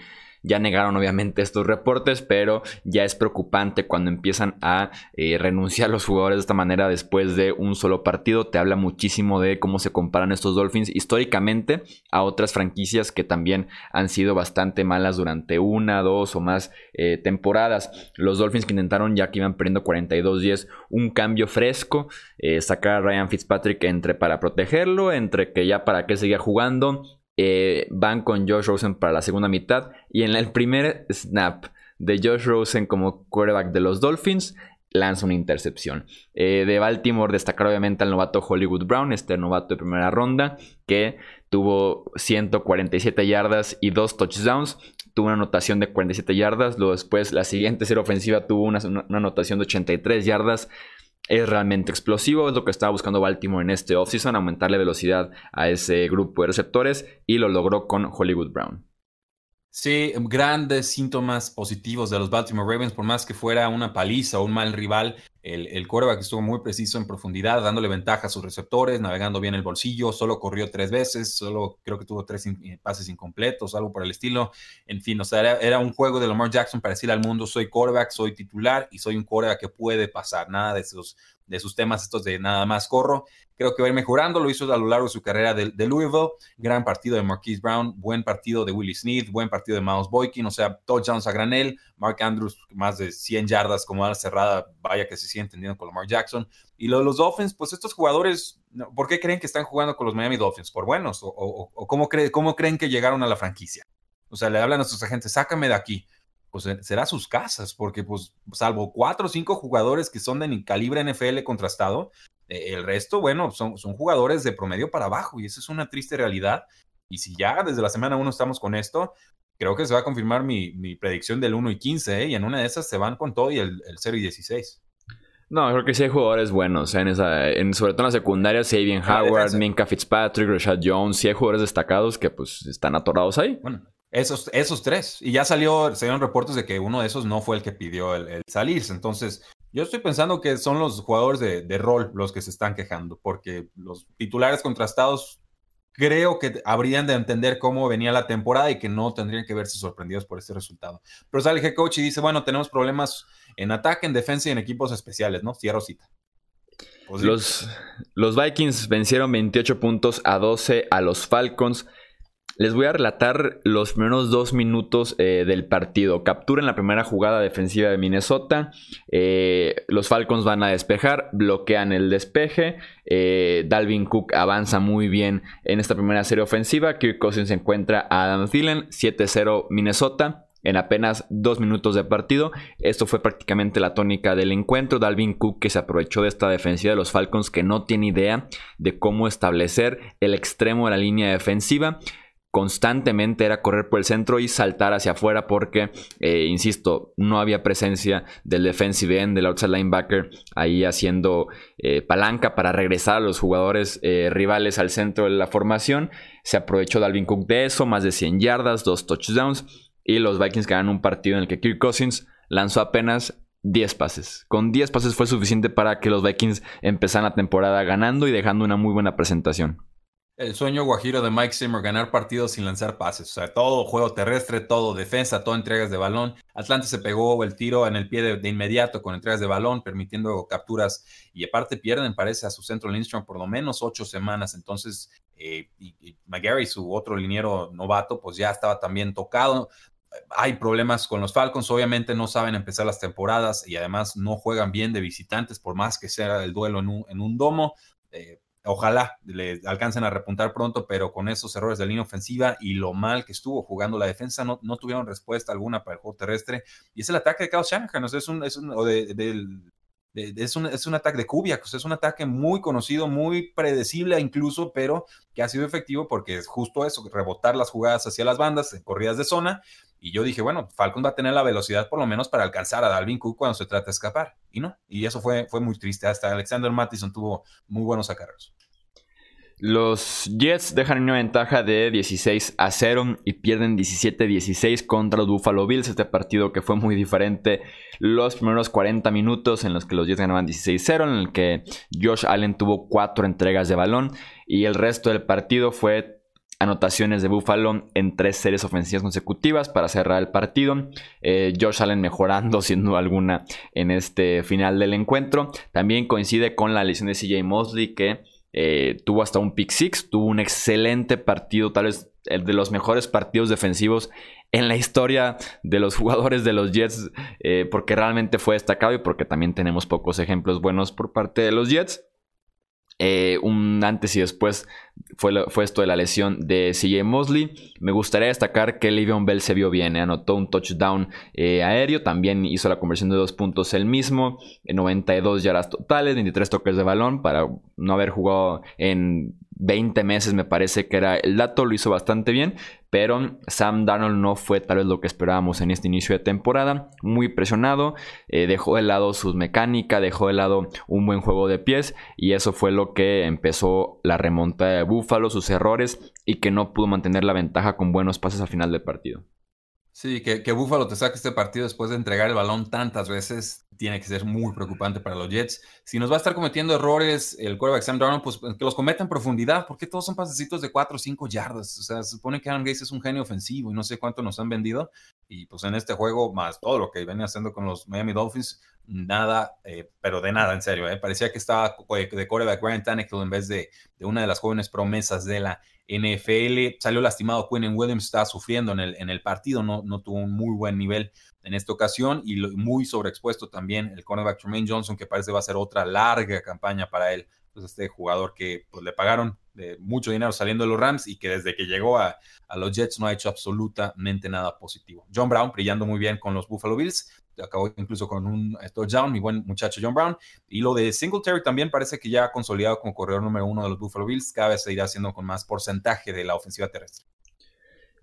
ya negaron obviamente estos reportes, pero ya es preocupante cuando empiezan a eh, renunciar los jugadores de esta manera después de un solo partido. Te habla muchísimo de cómo se comparan estos Dolphins históricamente a otras franquicias que también han sido bastante malas durante una, dos o más eh, temporadas. Los Dolphins que intentaron ya que iban perdiendo 42-10 un cambio fresco, eh, sacar a Ryan Fitzpatrick entre para protegerlo, entre que ya para qué seguía jugando eh, van con Josh Rosen para la segunda mitad. Y en el primer snap de Josh Rosen como quarterback de los Dolphins, lanza una intercepción. Eh, de Baltimore destacar obviamente al novato Hollywood Brown, este novato de primera ronda, que tuvo 147 yardas y dos touchdowns. Tuvo una anotación de 47 yardas. Luego después la siguiente serie ofensiva tuvo una, una anotación de 83 yardas es realmente explosivo, es lo que estaba buscando Baltimore en este offseason, aumentarle velocidad a ese grupo de receptores y lo logró con Hollywood Brown. Sí, grandes síntomas positivos de los Baltimore Ravens, por más que fuera una paliza o un mal rival, el, el quarterback estuvo muy preciso en profundidad, dándole ventaja a sus receptores, navegando bien el bolsillo, solo corrió tres veces, solo creo que tuvo tres pases incompletos, algo por el estilo. En fin, o sea, era, un juego de Lamar Jackson para decirle al mundo, soy quarterback, soy titular y soy un quarterback que puede pasar, nada de esos de sus temas estos de nada más corro. Creo que va a ir mejorando, lo hizo a lo largo de su carrera de, Louisville. Gran partido de Marquise Brown, buen partido de Willie Smith, buen partido de Miles Boykin, o sea, touchdowns a granel. Mark Andrews, más de 100 yardas como ala cerrada, vaya que se sigue entendiendo con Lamar Jackson. Y lo de los Dolphins, pues estos jugadores, ¿por qué creen que están jugando con los Miami Dolphins? ¿Por buenos? ¿O, cómo, cómo creen que llegaron a la franquicia? O sea, le hablan a sus agentes, sácame de aquí pues será sus casas, porque pues salvo cuatro o cinco jugadores que son de calibre NFL contrastado, eh, el resto, bueno, son, son jugadores de promedio para abajo y esa es una triste realidad. Y si ya desde la semana 1 estamos con esto, creo que se va a confirmar mi, predicción del 1 y 15, ¿eh? y en una de esas se van con todo y el, el 0 y 16. No, creo que sí hay jugadores buenos. En esa, en, sobre todo en la secundaria, sí hay bien Howard, Minka Fitzpatrick, Rashad Jones. Sí hay jugadores destacados que pues están atorados ahí. Bueno, esos, esos tres. Y ya salió, salieron reportes de que uno de esos no fue el que pidió el, salirse. Entonces, yo estoy pensando que son los jugadores de, rol los que se están quejando, porque los titulares contrastados creo que habrían de entender cómo venía la temporada y que no tendrían que verse sorprendidos por este resultado. Pero sale el head coach y dice, bueno, tenemos problemas en ataque, en defensa y en equipos especiales, ¿no? Cierro cita. Pues los, los Vikings vencieron 28 puntos a 12 a los Falcons. Les voy a relatar los primeros dos minutos eh, del partido. Capturan la primera jugada defensiva de Minnesota. Eh, los Falcons van a despejar, bloquean el despeje. Eh, Dalvin Cook avanza muy bien en esta primera serie ofensiva. Kirk Cousins encuentra a Adam Thielen. 7-0 Minnesota en apenas dos minutos de partido. Esto fue prácticamente la tónica del encuentro. Dalvin Cook que se aprovechó de esta defensiva de los Falcons que no tiene idea de cómo establecer el extremo de la línea defensiva constantemente era correr por el centro y saltar hacia afuera porque, eh, insisto, no había presencia del defensive end, del outside linebacker ahí haciendo eh, palanca para regresar a los jugadores eh, rivales al centro de la formación. Se aprovechó Dalvin Cook de eso, más de 100 yardas, dos touchdowns y los Vikings ganaron un partido en el que Kirk Cousins lanzó apenas 10 pases. Con 10 pases fue suficiente para que los Vikings empezaran la temporada ganando y dejando una muy buena presentación el sueño guajiro de Mike Zimmer, ganar partidos sin lanzar pases. O sea, todo juego terrestre, todo defensa, todo entregas de balón. Atlanta se pegó el tiro en el pie de, inmediato con entregas de balón, permitiendo capturas. Y aparte pierden, parece, a su centro Lindstrom por lo menos ocho semanas. Entonces, eh, y, McGarry, su otro liniero novato, pues ya estaba también tocado. Hay problemas con los Falcons, obviamente no saben empezar las temporadas y además no juegan bien de visitantes, por más que sea el duelo en un, en un domo. Eh, Ojalá le alcancen a repuntar pronto, pero con esos errores de línea ofensiva y lo mal que estuvo jugando la defensa, no, no tuvieron respuesta alguna para el juego terrestre. Y es el ataque de Kyle Shanahan, es un, es un, es un, es un ataque de Kubiak, es un ataque muy conocido, muy predecible incluso, pero que ha sido efectivo porque es justo eso, rebotar las jugadas hacia las bandas en corridas de zona. Y yo dije, bueno, Falcon va a tener la velocidad por lo menos para alcanzar a Dalvin Cook cuando se trata de escapar. Y no, y eso fue, fue muy triste. Hasta Alexander Mattison tuvo muy buenos acarreos. Los Jets dejan una ventaja de 16 a 0 y pierden 17-16 contra los Buffalo Bills. Este partido que fue muy diferente los primeros 40 minutos en los que los Jets ganaban 16-0, en el que Josh Allen tuvo 4 entregas de balón y el resto del partido fue anotaciones de Buffalo en tres series ofensivas consecutivas para cerrar el partido. Eh, Josh Allen mejorando sin duda alguna en este final del encuentro. También coincide con la lesión de CJ Mosley que eh, tuvo hasta un pick six, tuvo un excelente partido, tal vez el de los mejores partidos defensivos en la historia de los jugadores de los Jets, eh, porque realmente fue destacado y porque también tenemos pocos ejemplos buenos por parte de los Jets. Eh, un antes y después fue, fue, esto de la lesión de CJ Mosley. Me gustaría destacar que Le'Veon Bell se vio bien, ¿eh? anotó un touchdown eh, aéreo, también hizo la conversión de dos puntos él mismo, 92 yardas totales, 23 toques de balón para no haber jugado en 20 meses me parece que era el dato, lo hizo bastante bien, pero Sam Darnold no fue tal vez lo que esperábamos en este inicio de temporada, muy presionado, eh, dejó de lado su mecánica, dejó de lado un buen juego de pies y eso fue lo que empezó la remonta de Buffalo, sus errores y que no pudo mantener la ventaja con buenos pases al final del partido. Sí, que, que Buffalo te saque este partido después de entregar el balón tantas veces tiene que ser muy preocupante para los Jets. Si nos va a estar cometiendo errores el quarterback Sam Darnold, pues que los cometa en profundidad, porque todos son pasecitos de 4 o 5 yardas. O sea, se supone que Aaron Gates es un genio ofensivo y no sé cuánto nos han vendido. Y pues en este juego, más todo lo que venía haciendo con los Miami Dolphins, nada, eh, pero de nada, en serio. Eh. Parecía que estaba de quarterback Ryan Tannehill en vez de, de una de las jóvenes promesas de la NFL. Salió lastimado Quinn Williams, estaba sufriendo en el, en el partido, no, no tuvo un muy buen nivel en esta ocasión y muy sobreexpuesto también el cornerback Tremaine Johnson, que parece va a ser otra larga campaña para él. Pues este jugador que pues, le pagaron mucho dinero saliendo de los Rams y que desde que llegó a, a, los Jets no ha hecho absolutamente nada positivo. John Brown brillando muy bien con los Buffalo Bills, acabó incluso con un touchdown, mi buen muchacho John Brown. Y lo de Singletary también parece que ya ha consolidado como corredor número uno de los Buffalo Bills, cada vez se irá haciendo con más porcentaje de la ofensiva terrestre.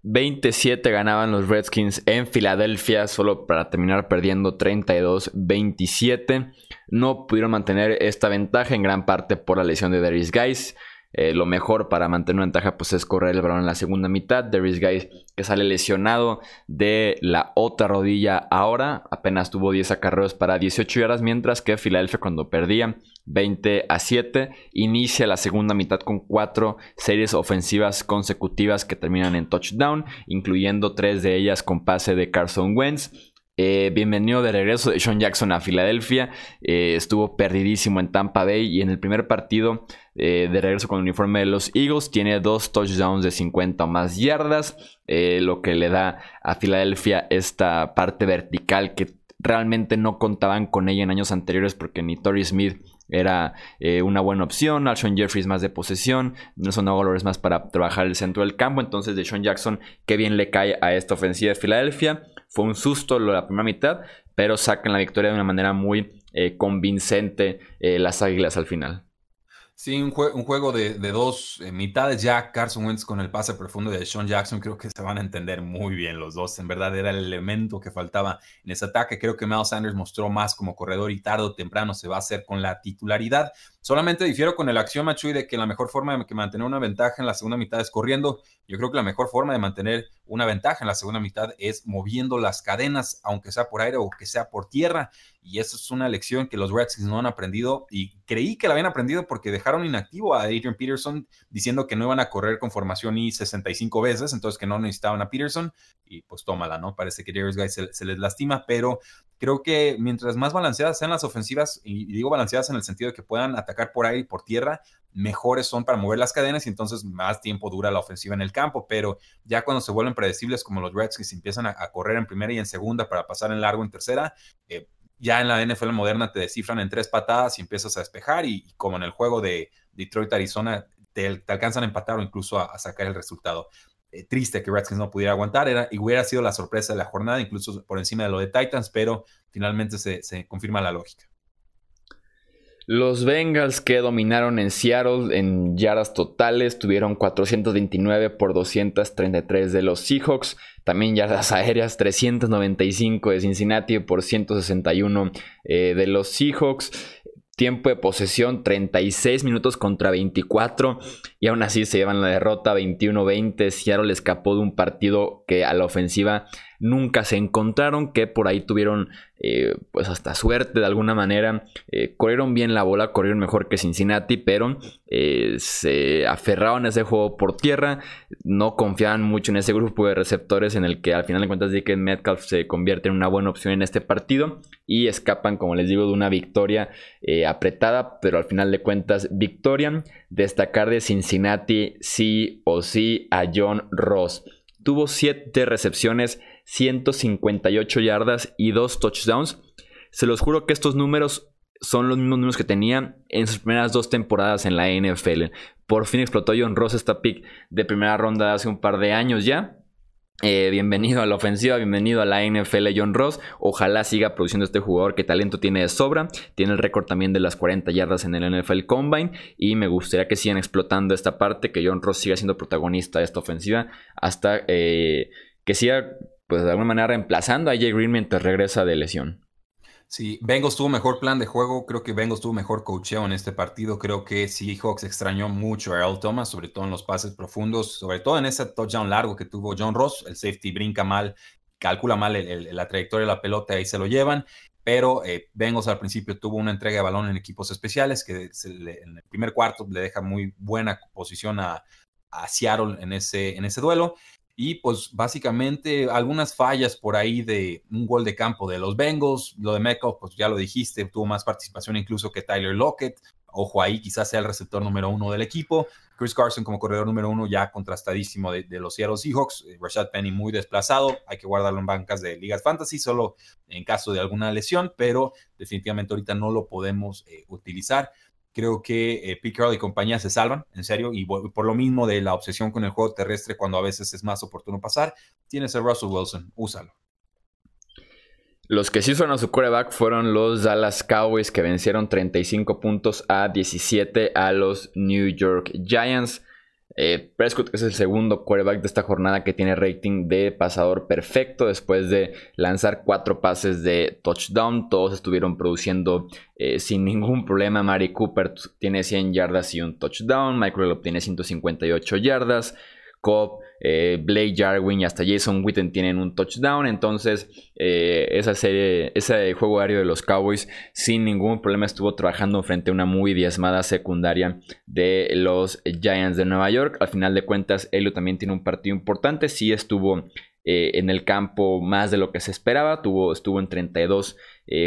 27 ganaban los Redskins en Filadelfia, solo para terminar perdiendo 32-27. No pudieron mantener esta ventaja en gran parte por la lesión de Darius Guys. Eh, lo mejor para mantener una ventaja pues, es correr el balón en la segunda mitad. Darius Guys que sale lesionado de la otra rodilla ahora. Apenas tuvo 10 acarreos para 18 yardas, mientras que Filadelfia cuando perdía 20 a 7 inicia la segunda mitad con 4 series ofensivas consecutivas que terminan en touchdown, incluyendo 3 de ellas con pase de Carson Wentz. Eh, bienvenido de regreso de Sean Jackson a Filadelfia. Eh, estuvo perdidísimo en Tampa Bay y en el primer partido eh, de regreso con el uniforme de los Eagles tiene dos touchdowns de 50 o más yardas, lo que le da a Filadelfia esta parte vertical que realmente no contaban con ella en años anteriores porque ni Torrey Smith era una buena opción. Alshon Jeffries más de posesión. Nelson Aguilar es más para trabajar el centro del campo. Entonces, de Sean Jackson, qué bien le cae a esta ofensiva de Filadelfia. Fue un susto la primera mitad, pero sacan la victoria de una manera muy eh, convincente eh, las Águilas al final. Sí, un, juego de, dos eh, mitades ya. Carson Wentz con el pase profundo de Sean Jackson. Creo que se van a entender muy bien los dos. En verdad era el elemento que faltaba en ese ataque. Creo que Miles Sanders mostró más como corredor y tarde o temprano se va a hacer con la titularidad. Solamente difiero con el axioma, Chuy, de que la mejor forma de mantener una ventaja en la segunda mitad es corriendo. Yo creo que la mejor forma de mantener una ventaja en la segunda mitad es moviendo las cadenas, aunque sea por aire o que sea por tierra. Y eso es una lección que los Redskins no han aprendido. Y creí que la habían aprendido porque dejaron inactivo a Adrian Peterson diciendo que no iban a correr con formación y 65 veces, entonces que no necesitaban a Peterson. Y pues tómala, ¿no? Parece que Darius Guy se les lastima, pero creo que mientras más balanceadas sean las ofensivas, y digo balanceadas en el sentido de que puedan atacar por aire y por tierra, mejores son para mover las cadenas y entonces más tiempo dura la ofensiva en el campo. Pero ya cuando se vuelven predecibles como los Redskins empiezan a, correr en primera y en segunda para pasar en largo en tercera, eh, ya en la NFL moderna te descifran en tres patadas y empiezas a despejar y, como en el juego de Detroit-Arizona, te, alcanzan a empatar o incluso a sacar el resultado. Eh, triste que Redskins no pudiera aguantar. Era, y hubiera sido la sorpresa de la jornada, incluso por encima de lo de Titans, pero finalmente se, confirma la lógica. Los Bengals que dominaron en Seattle en yardas totales tuvieron 429 por 233 de los Seahawks. También yardas aéreas 395 de Cincinnati por 161 eh, de los Seahawks. Tiempo de posesión 36 minutos contra 24 y aún así se llevan la derrota 21-20. Seattle escapó de un partido que a la ofensiva nunca se encontraron, que por ahí tuvieron eh, pues hasta suerte de alguna manera. Eh, corrieron bien la bola, corrieron mejor que Cincinnati, pero eh, se aferraron a ese juego por tierra, no confiaban mucho en ese grupo de receptores en el que al final de cuentas que Metcalf se convierte en una buena opción en este partido y escapan, como les digo, de una victoria apretada, pero al final de cuentas victoria. Destacar de Cincinnati sí o sí a John Ross. Tuvo 7 recepciones 158 yardas y 2 touchdowns. Se los juro que estos números son los mismos números que tenía en sus primeras dos temporadas en la NFL. Por fin explotó John Ross esta pick de primera ronda hace un par de años ya. Eh, bienvenido a la ofensiva, bienvenido a la NFL John Ross. Ojalá siga produciendo este jugador que talento tiene de sobra. Tiene el récord también de las 40 yardas en el NFL Combine. Y me gustaría que sigan explotando esta parte, que John Ross siga siendo protagonista de esta ofensiva hasta eh, que siga pues de alguna manera reemplazando a Jay Green mientras regresa de lesión. Sí, Bengals tuvo mejor plan de juego, creo que Bengals tuvo mejor cocheo en este partido, creo que Seahawks extrañó mucho a Earl Thomas, sobre todo en los pases profundos, sobre todo en ese touchdown largo que tuvo John Ross, el safety brinca mal, calcula mal la trayectoria de la pelota y se lo llevan. Pero eh, al principio tuvo una entrega de balón en equipos especiales que en el primer cuarto le deja muy buena posición a, a Seattle en ese, en ese duelo. Y pues básicamente algunas fallas por ahí de un gol de campo de los Bengals. Lo de Metcalf, pues ya lo dijiste, tuvo más participación incluso que Tyler Lockett. Ojo ahí, quizás sea el receptor número uno del equipo. Chris Carson como corredor número uno ya contrastadísimo de, los Seattle Seahawks. Eh, Rashad Penny muy desplazado. Hay que guardarlo en bancas de ligas fantasy solo en caso de alguna lesión, pero definitivamente ahorita no lo podemos eh, utilizar. Creo que eh, Carroll y compañía se salvan, en serio, y por lo mismo de la obsesión con el juego terrestre cuando a veces es más oportuno pasar, tienes a Russell Wilson, úsalo. Los que sí fueron a su quarterback fueron los Dallas Cowboys que vencieron 35 puntos a 17 a los New York Giants. Eh, Prescott es el segundo quarterback de esta jornada que tiene rating de pasador perfecto después de lanzar cuatro pases de touchdown. Todos estuvieron produciendo eh, sin ningún problema. Mari Cooper tiene 100 yardas y un touchdown. Michael obtiene 158 yardas. Cobb, eh, Blake Jarwin y hasta Jason Witten tienen un touchdown. Entonces, eh, esa serie, ese juego aéreo de los Cowboys sin ningún problema estuvo trabajando frente a una muy diezmada secundaria de los Giants de Nueva York. Al final de cuentas, Elio también tiene un partido importante. Sí estuvo eh, en el campo más de lo que se esperaba. Tuvo, estuvo en 32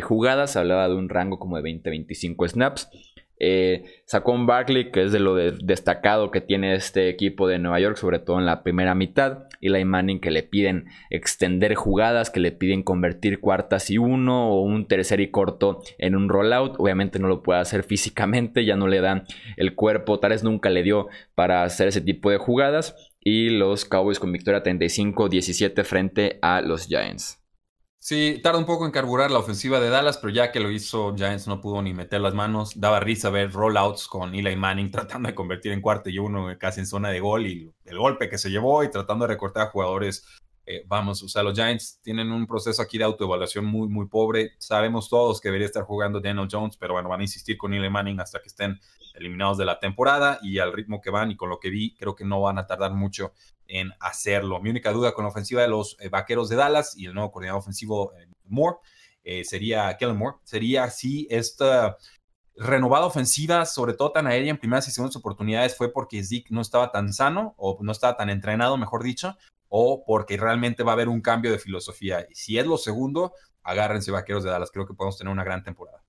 jugadas. Hablaba de un rango como de 20-25 snaps. Eh, un Barkley, que es de lo destacado que tiene este equipo de Nueva York, sobre todo en la primera mitad. Y la Manning, que le piden extender jugadas, que le piden convertir cuartas y uno o un tercer y corto en un rollout. Obviamente no lo puede hacer físicamente, ya no le dan el cuerpo, tal vez nunca le dio para hacer ese tipo de jugadas. Y los Cowboys con victoria 35-17 frente a los Giants. Sí, tarda un poco en carburar la ofensiva de Dallas, pero ya que lo hizo, Giants no pudo ni meter las manos. Daba risa ver rollouts con Eli Manning tratando de convertir en cuarto y uno casi en zona de gol y el golpe que se llevó y tratando de recortar a jugadores. Eh, vamos, o sea, los Giants tienen un proceso aquí de autoevaluación muy, muy pobre. Sabemos todos que debería estar jugando Daniel Jones, pero bueno, van a insistir con Eli Manning hasta que estén eliminados de la temporada y al ritmo que van y con lo que vi, creo que no van a tardar mucho en hacerlo. Mi única duda con la ofensiva de los eh, Vaqueros de Dallas y el nuevo coordinador ofensivo eh, Moore eh, sería Kellen Moore, sería si esta renovada ofensiva, sobre todo tan aérea en primeras y segundas oportunidades, fue porque Zeke no estaba tan sano o no estaba tan entrenado, mejor dicho, o porque realmente va a haber un cambio de filosofía. Y si es lo segundo, agárrense Vaqueros de Dallas, creo que podemos tener una gran temporada.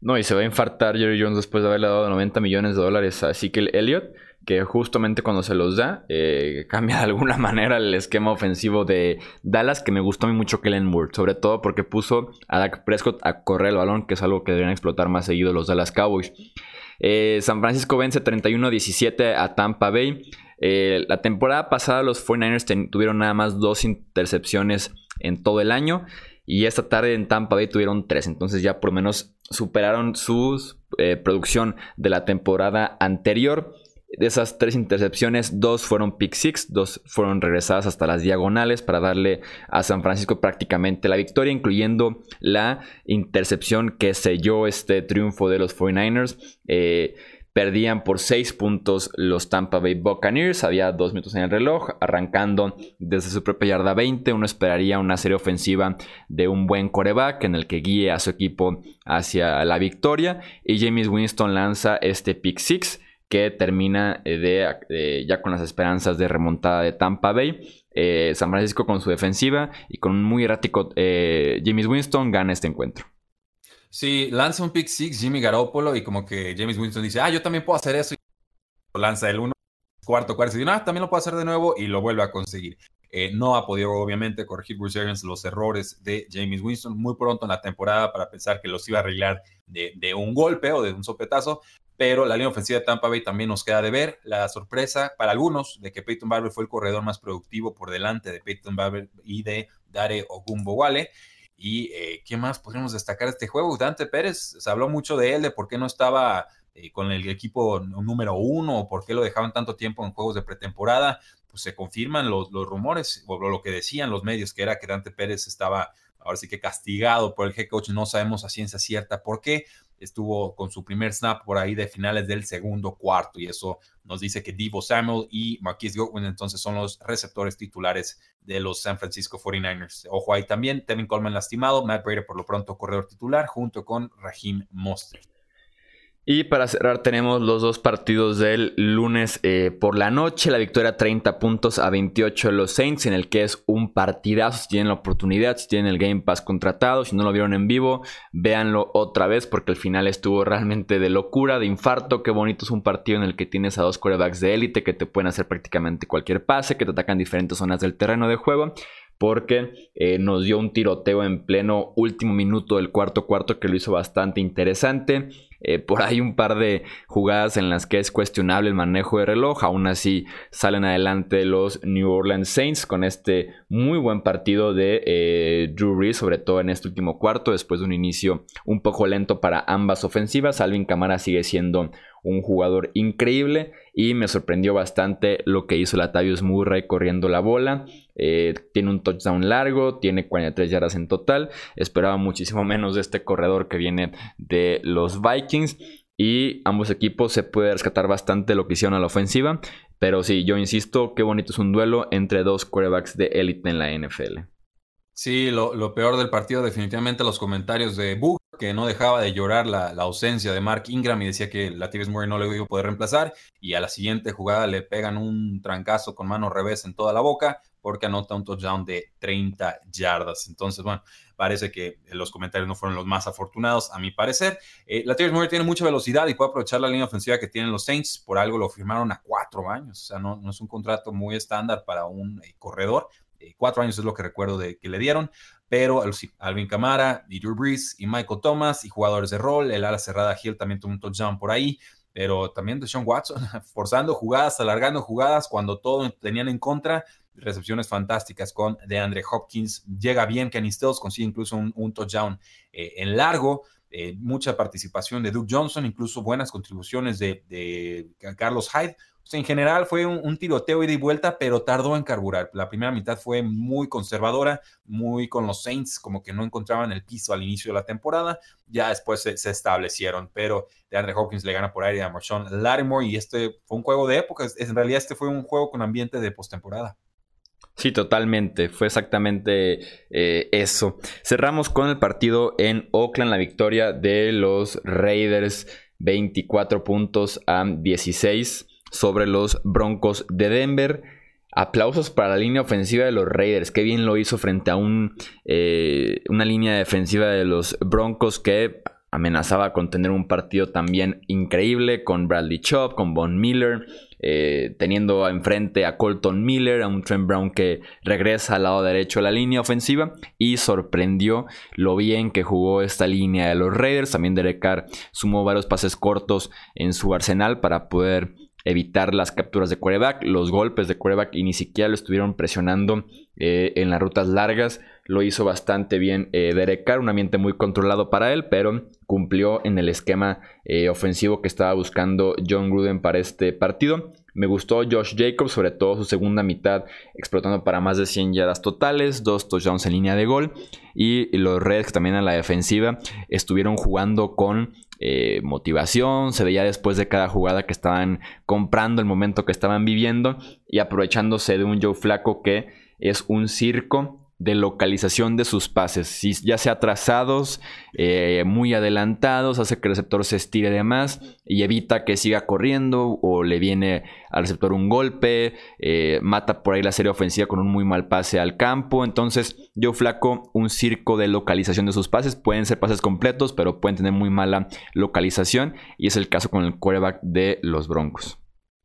No, y se va a infartar Jerry Jones después de haberle dado 90 millones de dólares a Ezekiel Elliott, que justamente cuando se los da, eh, cambia de alguna manera el esquema ofensivo de Dallas, que me gustó mucho Kellen Moore, sobre todo porque puso a Dak Prescott a correr el balón, que es algo que deberían explotar más seguido los Dallas Cowboys. Eh, San Francisco vence 31-17 a Tampa Bay. Eh, la temporada pasada los 49ers tuvieron nada más dos intercepciones en todo el año. Y esta tarde en Tampa Bay tuvieron tres. Entonces ya por lo menos superaron su producción de la temporada anterior. De esas tres intercepciones, dos fueron pick six, dos fueron regresadas hasta las diagonales para darle a San Francisco prácticamente la victoria, incluyendo la intercepción que selló este triunfo de los 49ers. Eh, Perdían por 6 puntos los Tampa Bay Buccaneers. Había 2 minutos en el reloj. Arrancando desde su propia yarda 20. Uno esperaría una serie ofensiva de un buen coreback en el que guíe a su equipo hacia la victoria. Y James Winston lanza este pick 6 que termina de, ya con las esperanzas de remontada de Tampa Bay. Eh, San Francisco con su defensiva y con un muy errático eh, James Winston gana este encuentro. Sí, lanza un pick six Jimmy Garoppolo y como que James Winston dice, ah, yo también puedo hacer eso. Lanza el uno, cuarto, cuarto, y dice, ah, también lo puedo hacer de nuevo y lo vuelve a conseguir. Eh, no ha podido, obviamente, corregir Bruce los errores de James Winston muy pronto en la temporada para pensar que los iba a arreglar de, un golpe o de un sopetazo, pero la línea ofensiva de Tampa Bay también nos queda de ver. La sorpresa para algunos de que Peyton Barber fue el corredor más productivo por delante de Peyton Barber y de Dare Wale. Y eh, ¿qué más podríamos destacar de este juego? Dante Pérez, se habló mucho de él, de por qué no estaba eh, con el equipo número uno, o por qué lo dejaban tanto tiempo en juegos de pretemporada. Pues se confirman los, rumores, o lo que decían los medios, que era que Dante Pérez estaba ahora sí que castigado por el head coach, no sabemos a ciencia cierta por qué. estuvo con su primer snap por ahí de finales del segundo cuarto y eso nos dice que Divo Samuel y Marquise Goodwin entonces son los receptores titulares de los San Francisco 49ers. Ojo ahí también, Tevin Coleman lastimado, Matt Brady por lo pronto corredor titular junto con Raheem Mostert. Y para cerrar tenemos los dos partidos del lunes eh, por la noche. La victoria 30 puntos a 28 de los Saints, en el que es un partidazo. Si tienen la oportunidad, si tienen el Game Pass contratado, si no lo vieron en vivo, véanlo otra vez porque el final estuvo realmente de locura, de infarto. Qué bonito es un partido en el que tienes a dos quarterbacks de élite que te pueden hacer prácticamente cualquier pase, que te atacan diferentes zonas del terreno de juego porque eh, nos dio un tiroteo en pleno último minuto del cuarto cuarto que lo hizo bastante interesante. Eh, por ahí un par de jugadas en las que es cuestionable el manejo de reloj. Aún así salen adelante los New Orleans Saints con este muy buen partido de eh, Drew Brees, sobre todo en este último cuarto, después de un inicio un poco lento para ambas ofensivas. Alvin Camara sigue siendo un jugador increíble y me sorprendió bastante lo que hizo Latavius Murray corriendo la bola. Eh, tiene un touchdown largo, tiene 43 yardas en total. Esperaba muchísimo menos de este corredor que viene de los Vikings. Y ambos equipos se puede rescatar bastante lo que hicieron a la ofensiva. Pero sí, yo insisto, qué bonito es un duelo entre dos quarterbacks de élite en la NFL. Sí, lo, peor del partido definitivamente los comentarios de Bug, que no dejaba de llorar la, ausencia de Mark Ingram y decía que Latavius Murray no le iba a poder reemplazar y a la siguiente jugada le pegan un trancazo con mano revés en toda la boca porque anota un touchdown de 30 yardas. Entonces, bueno, parece que los comentarios no fueron los más afortunados, a mi parecer. Eh, Latavius Murray tiene mucha velocidad y puede aprovechar la línea ofensiva que tienen los Saints. Por algo lo firmaron a cuatro años. O sea, no, no es un contrato muy estándar para un eh, corredor. Eh, cuatro años es lo que recuerdo de que le dieron, pero Alvin Camara Drew Brees y Michael Thomas y jugadores de rol, el ala cerrada Hill también tuvo un touchdown por ahí, pero también de Sean Watson, forzando jugadas, alargando jugadas cuando todo tenían en contra, recepciones fantásticas con DeAndre Hopkins, llega bien Kenny Stills, consigue incluso un, touchdown eh, en largo, eh, mucha participación de Duke Johnson, incluso buenas contribuciones de, de Carlos Hyde, en general fue un, tiroteo ida y vuelta, pero tardó en carburar. La primera mitad fue muy conservadora, muy con los Saints, como que no encontraban el piso al inicio de la temporada. Ya después se, establecieron, pero de Andre Hawkins le gana por aire a Marshawn Lattimore y este fue un juego de época. En realidad, este fue un juego con ambiente de postemporada. Sí, totalmente. Fue exactamente eh, eso. Cerramos con el partido en Oakland, la victoria de los Raiders, 24 puntos a 16 sobre los Broncos de Denver. Aplausos para la línea ofensiva de los Raiders. Qué bien lo hizo frente a un, eh, una línea defensiva de los Broncos que amenazaba con tener un partido también increíble con Bradley Chubb, con Von Miller, eh, teniendo enfrente a Colton Miller, a un Trent Brown que regresa al lado derecho de la línea ofensiva y sorprendió lo bien que jugó esta línea de los Raiders. También Derek Carr sumó varios pases cortos en su arsenal para poder evitar las capturas de quarterback, los golpes de quarterback y ni siquiera lo estuvieron presionando eh, en las rutas largas. Lo hizo bastante bien eh, Derek Carr, un ambiente muy controlado para él, pero cumplió en el esquema eh, ofensivo que estaba buscando John Gruden para este partido. Me gustó Josh Jacobs, sobre todo su segunda mitad, explotando para más de 100 yardas totales, dos touchdowns en línea de gol. Y los Reds también a la defensiva estuvieron jugando con eh, motivación, se veía después de cada jugada que estaban comprando el momento que estaban viviendo y aprovechándose de un Joe Flaco que es un circo de localización de sus pases, ya sea trazados, eh, muy adelantados, hace que el receptor se estire de más y evita que siga corriendo o le viene al receptor un golpe, eh, mata por ahí la serie ofensiva con un muy mal pase al campo. Entonces, yo flaco un circo de localización de sus pases, pueden ser pases completos, pero pueden tener muy mala localización y es el caso con el quarterback de los Broncos.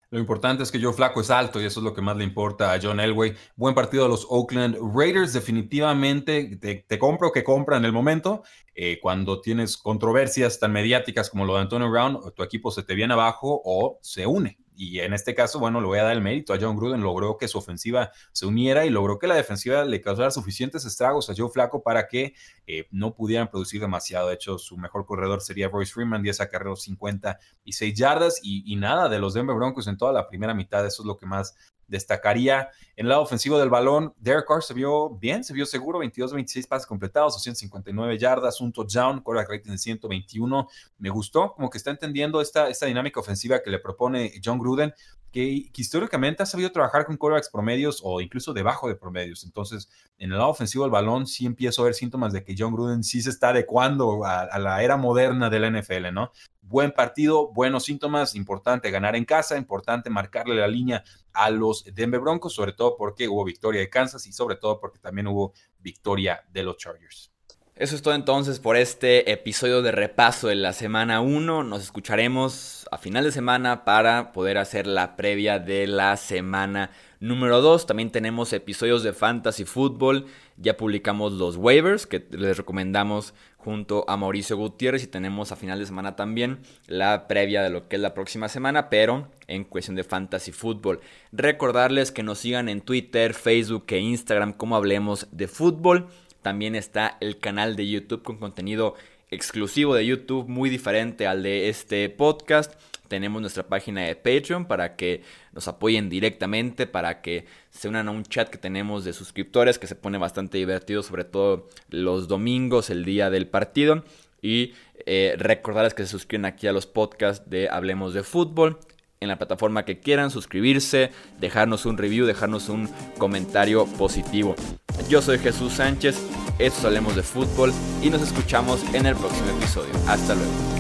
Lo importante es que Joe Flaco es alto y eso es lo que más le importa a John Elway. Buen partido de los Oakland Raiders. Definitivamente te, compro que compra en el momento. Eh, cuando tienes controversias tan mediáticas como lo de Antonio Brown, tu equipo se te viene abajo o se une y en este caso, bueno, le voy a dar el mérito a John Gruden, logró que su ofensiva se uniera y logró que la defensiva le causara suficientes estragos a Joe Flaco para que eh, no pudieran producir demasiado. De hecho, su mejor corredor sería Royce Freeman, 10 acarreos, 56 yardas y, y nada de los Denver Broncos en toda la primera mitad. Eso es lo que más destacaría en el lado ofensivo del balón, Derek Carr se vio bien, se vio seguro, 22-26 pases completados, 259 yardas, un touchdown, quarterback rating de 121. Me gustó, como que está entendiendo esta, esta dinámica ofensiva que le propone John Gruden que, históricamente ha sabido trabajar con quarterbacks promedios o incluso debajo de promedios. Entonces, en el lado ofensivo del balón sí empiezo a ver síntomas de que John Gruden sí se está adecuando a, la era moderna de la NFL, ¿no? Buen partido, buenos síntomas, importante ganar en casa, importante marcarle la línea a los Denver Broncos, sobre todo porque hubo victoria de Kansas y sobre todo porque también hubo victoria de los Chargers. Eso es todo entonces por este episodio de repaso de la semana 1. Nos escucharemos a final de semana para poder hacer la previa de la semana número 2. También tenemos episodios de Fantasy Football. Ya publicamos los waivers que les recomendamos junto a Mauricio Gutiérrez y tenemos a final de semana también la previa de lo que es la próxima semana, pero en cuestión de Fantasy Football. Recordarles que nos sigan en Twitter, Facebook e Instagram como hablemos de fútbol. También está el canal de YouTube con contenido exclusivo de YouTube muy diferente al de este podcast. Tenemos nuestra página de Patreon para que nos apoyen directamente, para que se unan a un chat que tenemos de suscriptores que se pone bastante divertido, sobre todo los domingos, el día del partido. Y eh, recordarles que se suscriben aquí a los podcasts de Hablemos de Fútbol en la plataforma que quieran, suscribirse, dejarnos un review, dejarnos un comentario positivo. Yo soy Jesús Sánchez, esto Hablemos de Fútbol y nos escuchamos en el próximo episodio. Hasta luego.